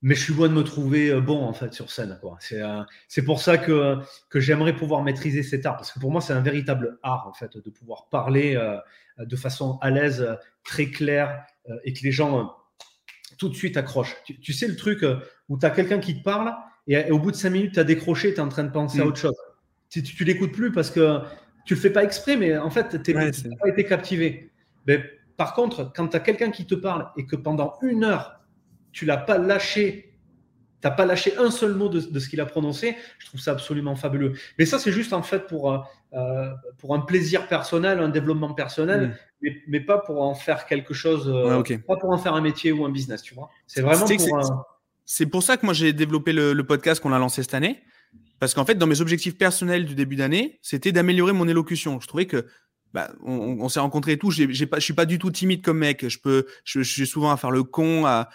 Speaker 1: mais je suis loin de me trouver bon en fait sur scène. C'est, euh, pour ça que, que j'aimerais pouvoir maîtriser cet art, parce que pour moi c'est un véritable art en fait de pouvoir parler euh, de façon à l'aise, très claire, et que les gens tout de suite accrochent. Tu, sais le truc où tu as quelqu'un qui te parle, et, au bout de cinq minutes tu as décroché, tu es en train de penser à mm. autre chose. Tu, tu, l'écoutes plus parce que tu le fais pas exprès, mais en fait tu n'as pas été captivé. Mais, par contre, quand tu as quelqu'un qui te parle et que pendant une heure, tu l'as pas lâché, tu n'as pas lâché un seul mot de, ce qu'il a prononcé, je trouve ça absolument fabuleux. Mais ça, c'est juste en fait pour, euh, euh, pour un plaisir personnel, un développement personnel, mm. mais, pas pour en faire quelque chose, euh, pas pour en faire un métier ou un business, tu vois. C'est vraiment pour.
Speaker 2: C'est pour ça que moi j'ai développé le, le podcast qu'on a lancé cette année. Parce qu'en fait, dans mes objectifs personnels du début d'année, c'était d'améliorer mon élocution. Je trouvais que bah, on, s'est rencontrés et tout. J'ai, pas, je suis pas du tout timide comme mec. Je peux, je, suis souvent à faire le con, à,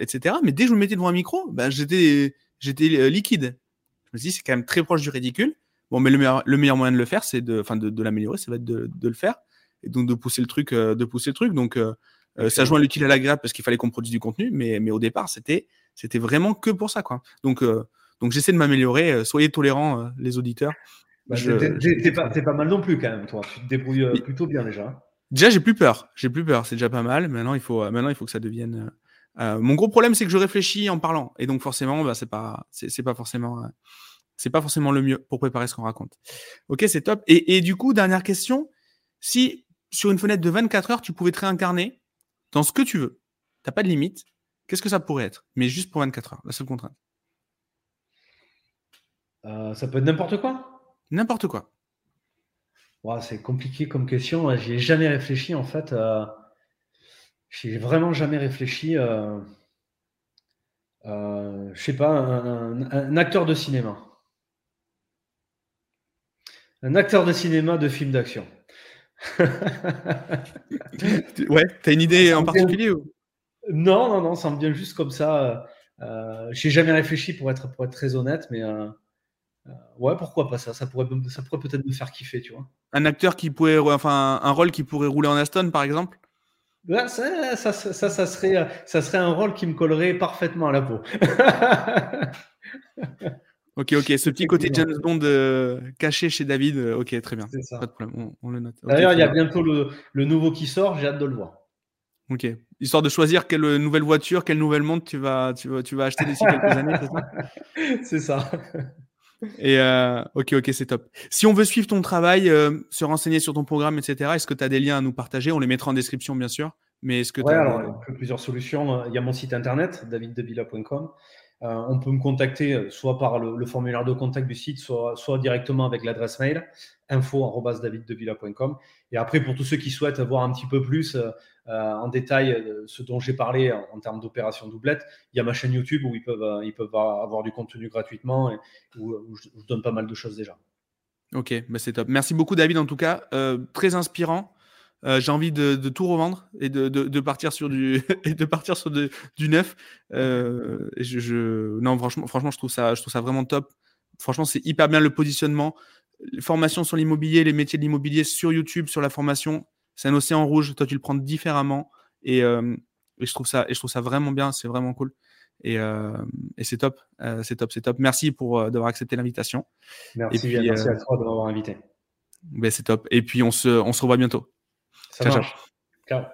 Speaker 2: etc. Mais dès que je me mettais devant un micro, bah, j'étais, j'étais euh, liquide. Je me dis, c'est quand même très proche du ridicule. Bon, mais le meilleur, le meilleur moyen de le faire, c'est de, enfin, de, l'améliorer, ça va être de, le faire et donc de pousser le truc, euh, de pousser le truc. Donc, euh, ça joint l'utile à l'agréable parce qu'il fallait qu'on produise du contenu, mais, mais au départ, c'était, c'était vraiment que pour ça, quoi. Donc, donc j'essaie de m'améliorer. Soyez tolérants, les auditeurs.
Speaker 1: Bah, t'es pas, pas, mal non plus quand même, toi. Tu te débrouilles plutôt bien déjà.
Speaker 2: Déjà, j'ai plus peur. J'ai plus peur. C'est déjà pas mal. Maintenant, il faut, maintenant, il faut que ça devienne. mon gros problème, c'est que je réfléchis en parlant, et donc forcément, bah, c'est pas, c'est pas forcément, c'est pas forcément le mieux pour préparer ce qu'on raconte. Ok, c'est top. Et, et, du coup, dernière question. Si sur une fenêtre de 24 heures, tu pouvais te réincarner dans ce que tu veux, t'as pas de limite, qu'est-ce que ça pourrait être? Mais juste pour 24 heures, la seule contrainte.
Speaker 1: Euh, ça peut être n'importe quoi
Speaker 2: N'importe quoi.
Speaker 1: c'est compliqué comme question. J'y ai jamais réfléchi en fait. Euh, J'ai vraiment jamais réfléchi. Euh, euh, je sais pas, un, acteur de cinéma. Un acteur de cinéma de film d'action.
Speaker 2: ouais, t'as une idée en particulier ou?
Speaker 1: Non, non, non, ça me vient juste comme ça. Euh, J'ai jamais réfléchi pour être, pour être très honnête, mais euh, euh, ouais, pourquoi pas ça Ça pourrait, ça pourrait peut-être me faire kiffer, tu vois.
Speaker 2: Un acteur qui pourrait, enfin, un rôle qui pourrait rouler en Aston, par exemple?
Speaker 1: Ça, ça, ça, ça, serait, ça serait un rôle qui me collerait parfaitement à la peau.
Speaker 2: Ok, ok. Ce petit côté James Bond euh, caché chez David, euh, ok, très bien. Pas de problème, on, le note.
Speaker 1: D'ailleurs, il y a bientôt le, le, nouveau qui sort, j'ai hâte de le voir.
Speaker 2: Ok. Histoire de choisir quelle nouvelle voiture, quelle nouvelle montre tu vas, tu vas, tu vas acheter d'ici quelques années, c'est
Speaker 1: ça? C'est ça.
Speaker 2: Et euh, ok, ok, c'est top. Si on veut suivre ton travail, se renseigner sur ton programme, etc., est-ce que tu as des liens à nous partager? On les mettra en description, bien sûr. Mais est-ce que
Speaker 1: ouais, alors, il y a plusieurs solutions. Il y a mon site internet, daviddevilla.com. Euh, on peut me contacter euh, soit par le, formulaire de contact du site, soit, soit directement avec l'adresse mail info.daviddevilla.com. Et après, pour tous ceux qui souhaitent voir un petit peu plus euh, en détail ce dont j'ai parlé en, termes d'opération doublette, il y a ma chaîne YouTube où ils peuvent, peuvent avoir du contenu gratuitement et où, je, donne pas mal de choses déjà.
Speaker 2: Ok, bah c'est top. Merci beaucoup David en tout cas. très inspirant. Euh, j'ai envie de, tout revendre et de, partir sur du neuf. Euh, non, franchement, franchement, je trouve ça, je trouve ça vraiment top. Franchement, c'est hyper bien le positionnement. Les formations sur l'immobilier, les métiers de l'immobilier sur YouTube, sur la formation, c'est un océan rouge. Toi, tu le prends différemment et, euh, je trouve ça et je trouve ça vraiment bien. C'est vraiment cool. Et, c'est top, c'est top, c'est top. Merci pour d'avoir accepté l'invitation.
Speaker 1: Merci, merci à toi de m'avoir invité.
Speaker 2: Ben, c'est top. Et puis on se, on se revoit bientôt.
Speaker 1: Ça marche. Ciao.